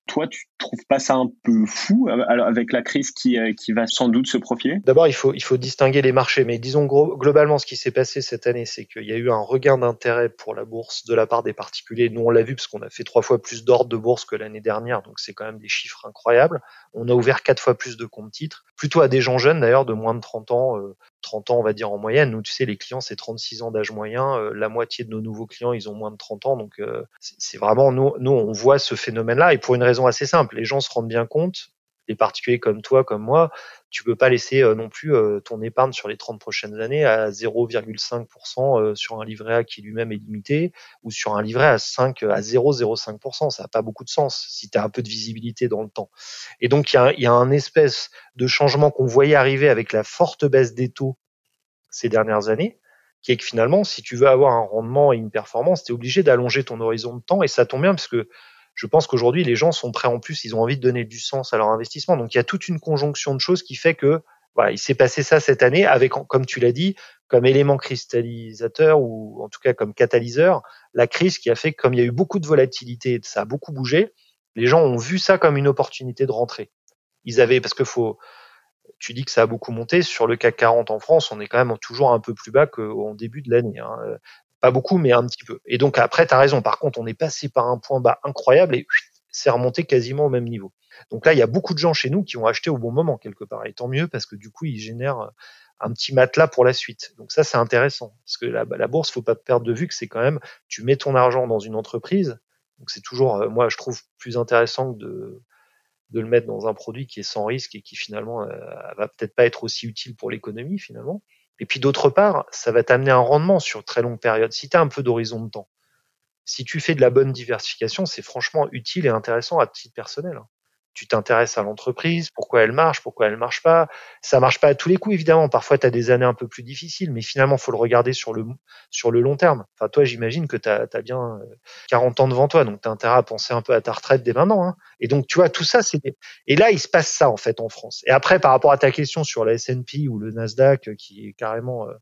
[SPEAKER 2] toi, tu trouves pas ça un peu fou euh, avec la crise qui, euh, qui va sans doute se profiler?
[SPEAKER 3] D'abord, il faut, il faut distinguer les marchés. Mais disons globalement, ce qui s'est passé cette année, c'est qu'il y a eu un regain d'intérêt pour la bourse de la part des particuliers. Nous, on l'a vu parce qu'on a fait trois fois plus d'ordres de bourse que l'année dernière. Donc, c'est quand même des chiffres incroyables. On a ouvert quatre fois plus de comptes titres, plutôt à des gens jeunes d'ailleurs, de moins de 30 ans, 30 ans, on va dire en moyenne. Nous, tu sais, les clients, c'est 36 ans d'âge moyen. Euh, la moitié de nos nouveaux clients, ils ont moins de 30 ans. Donc, euh, c'est vraiment, nous, nous, on voit ce phénomène-là. Et pour une raison assez simple, les gens se rendent bien compte, les particuliers comme toi, comme moi, tu peux pas laisser euh, non plus ton épargne sur les 30 prochaines années à 0,5% sur un livret A qui lui-même est limité ou sur un livret à 5 à 0,05%. Ça n'a pas beaucoup de sens si tu as un peu de visibilité dans le temps. Et donc, il y a, y a un espèce de changement qu'on voyait arriver avec la forte baisse des taux ces dernières années, qui est que finalement, si tu veux avoir un rendement et une performance, tu es obligé d'allonger ton horizon de temps et ça tombe bien parce que je pense qu'aujourd'hui, les gens sont prêts en plus, ils ont envie de donner du sens à leur investissement. Donc, il y a toute une conjonction de choses qui fait que, voilà, il s'est passé ça cette année avec, comme tu l'as dit, comme élément cristallisateur ou en tout cas comme catalyseur, la crise qui a fait que comme il y a eu beaucoup de volatilité, ça a beaucoup bougé, les gens ont vu ça comme une opportunité de rentrer. Ils avaient, parce que faut, tu dis que ça a beaucoup monté. Sur le CAC 40 en France, on est quand même toujours un peu plus bas qu'au début de l'année. Hein. Pas beaucoup, mais un petit peu. Et donc après, tu as raison. Par contre, on est passé par un point bas incroyable et c'est remonté quasiment au même niveau. Donc là, il y a beaucoup de gens chez nous qui ont acheté au bon moment quelque part. Et tant mieux parce que du coup, ils génèrent un petit matelas pour la suite. Donc ça, c'est intéressant parce que la, la bourse, faut pas perdre de vue que c'est quand même, tu mets ton argent dans une entreprise. Donc c'est toujours, euh, moi, je trouve plus intéressant de de le mettre dans un produit qui est sans risque et qui finalement euh, va peut-être pas être aussi utile pour l'économie finalement. Et puis d'autre part, ça va t'amener un rendement sur très longue période. Si tu as un peu d'horizon de temps, si tu fais de la bonne diversification, c'est franchement utile et intéressant à titre personnel. Tu t'intéresses à l'entreprise, pourquoi elle marche, pourquoi elle marche pas. Ça marche pas à tous les coups, évidemment. Parfois, tu as des années un peu plus difficiles, mais finalement, faut le regarder sur le, sur le long terme. Enfin, toi, j'imagine que tu as, bien 40 euh, ans devant toi, donc tu as intérêt à penser un peu à ta retraite dès maintenant. Hein. Et donc, tu vois, tout ça, c'est... Et là, il se passe ça, en fait, en France. Et après, par rapport à ta question sur la S&P ou le Nasdaq, euh, qui est carrément... Euh,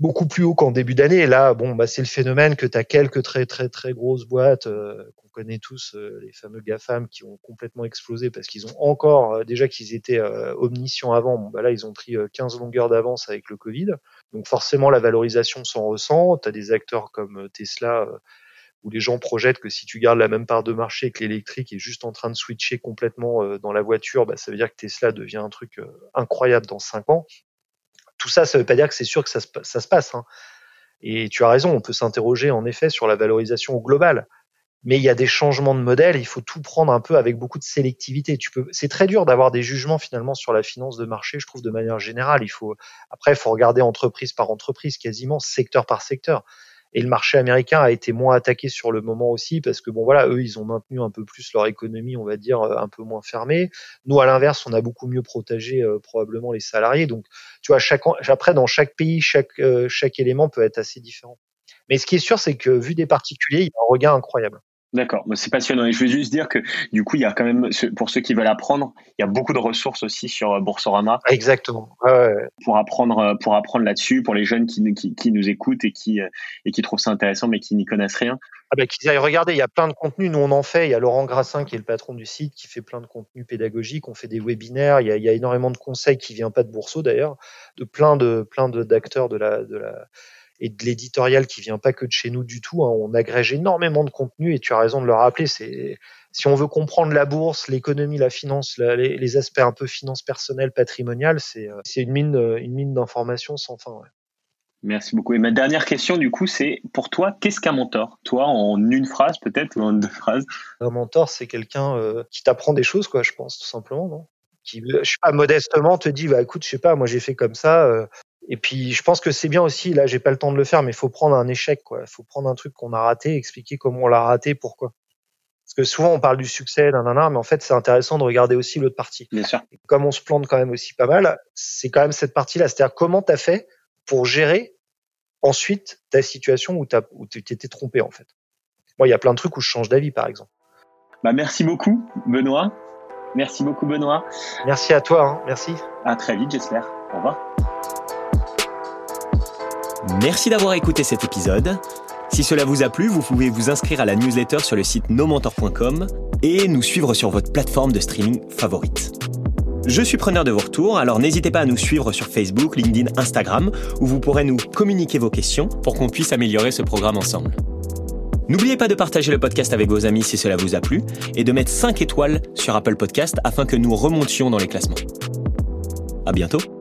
[SPEAKER 3] beaucoup plus haut qu'en début d'année. Là, bon, bah, c'est le phénomène que tu as quelques très très très grosses boîtes euh, qu'on connaît tous, euh, les fameux GAFAM, qui ont complètement explosé parce qu'ils ont encore, euh, déjà qu'ils étaient omniscients avant, bon, bah là, ils ont pris 15 longueurs d'avance avec le Covid. Donc forcément, la valorisation s'en ressent. Tu des acteurs comme Tesla où les gens projettent que si tu gardes la même part de marché que l'électrique est juste en train de switcher complètement dans la voiture, bah, ça veut dire que Tesla devient un truc incroyable dans 5 ans tout ça, ça ne veut pas dire que c'est sûr que ça se, passe. Hein. Et tu as raison, on peut s'interroger en effet sur la valorisation globale. Mais il y a des changements de modèle, il faut tout prendre un peu avec beaucoup de sélectivité. C'est très dur d'avoir des jugements finalement sur la finance de marché, je trouve de manière générale. Après, il faut regarder entreprise par entreprise, quasiment secteur par secteur. Et le marché américain a été moins attaqué sur le moment aussi parce que bon voilà, eux ils ont maintenu un peu plus leur économie, on va dire euh, un peu moins fermée. Nous à l'inverse, on a beaucoup mieux protégé euh, probablement les salariés. Donc tu vois, après dans chaque pays, chaque euh, chaque élément peut être assez différent. Mais ce qui est sûr, c'est que vu des particuliers, il y a un regard incroyable.
[SPEAKER 2] D'accord, c'est passionnant. Et je veux juste dire que du coup, il y a quand même, pour ceux qui veulent apprendre, il y a beaucoup de ressources aussi sur euh, Boursorama.
[SPEAKER 3] Exactement.
[SPEAKER 2] Pour apprendre, euh, pour apprendre là-dessus, pour les jeunes qui, qui, qui, nous écoutent et qui, euh, et qui trouvent ça intéressant, mais qui n'y connaissent rien.
[SPEAKER 3] Ah ben, qu'ils aillent regarder, il y a plein de contenus. Nous, on en fait. Il y a Laurent Grassin, qui est le patron du site, qui fait plein de contenus pédagogiques. On fait des webinaires. Il y a, il y a énormément de conseils qui viennent pas de Bourseau d'ailleurs, de plein de, plein d'acteurs de la, de la, et de l'éditorial qui vient pas que de chez nous du tout. Hein. On agrège énormément de contenu et tu as raison de le rappeler. C'est si on veut comprendre la bourse, l'économie, la finance, les, aspects un peu finance personnelle, patrimoniale, c'est euh, une mine euh, une mine d'informations sans fin. Ouais.
[SPEAKER 2] Merci beaucoup. Et ma dernière question, du coup, c'est pour toi, qu'est-ce qu'un mentor? Toi, en une phrase peut-être ou en deux phrases?
[SPEAKER 3] Un mentor, c'est quelqu'un euh, qui t'apprend des choses, quoi, je pense, tout simplement, non? Qui, je sais pas, modestement te dit, bah écoute, je sais pas, moi j'ai fait comme ça, et puis, je pense que c'est bien aussi, là, j'ai pas le temps de le faire, mais il faut prendre un échec, quoi. Il faut prendre un truc qu'on a raté, expliquer comment on l'a raté, pourquoi. Parce que souvent, on parle du succès, nanana, mais en fait, c'est intéressant de regarder aussi l'autre partie.
[SPEAKER 2] Bien sûr.
[SPEAKER 3] comme on se plante quand même aussi pas mal, c'est quand même cette partie-là. C'est-à-dire, comment tu as fait pour gérer ensuite ta situation où, où tu t'étais trompé, en fait? Moi, il y a plein de trucs où je change d'avis, par exemple.
[SPEAKER 2] Bah, merci beaucoup, Benoît. Merci beaucoup, Benoît.
[SPEAKER 3] Merci à toi, hein. merci.
[SPEAKER 2] À très vite, j'espère. Au revoir.
[SPEAKER 4] Merci d'avoir écouté cet épisode. Si cela vous a plu, vous pouvez vous inscrire à la newsletter sur le site nomentor.com et nous suivre sur votre plateforme de streaming favorite. Je suis preneur de vos retours, alors n'hésitez pas à nous suivre sur Facebook, LinkedIn, Instagram, où vous pourrez nous communiquer vos questions pour qu'on puisse améliorer ce programme ensemble. N'oubliez pas de partager le podcast avec vos amis si cela vous a plu et de mettre 5 étoiles sur Apple Podcast afin que nous remontions dans les classements. À bientôt!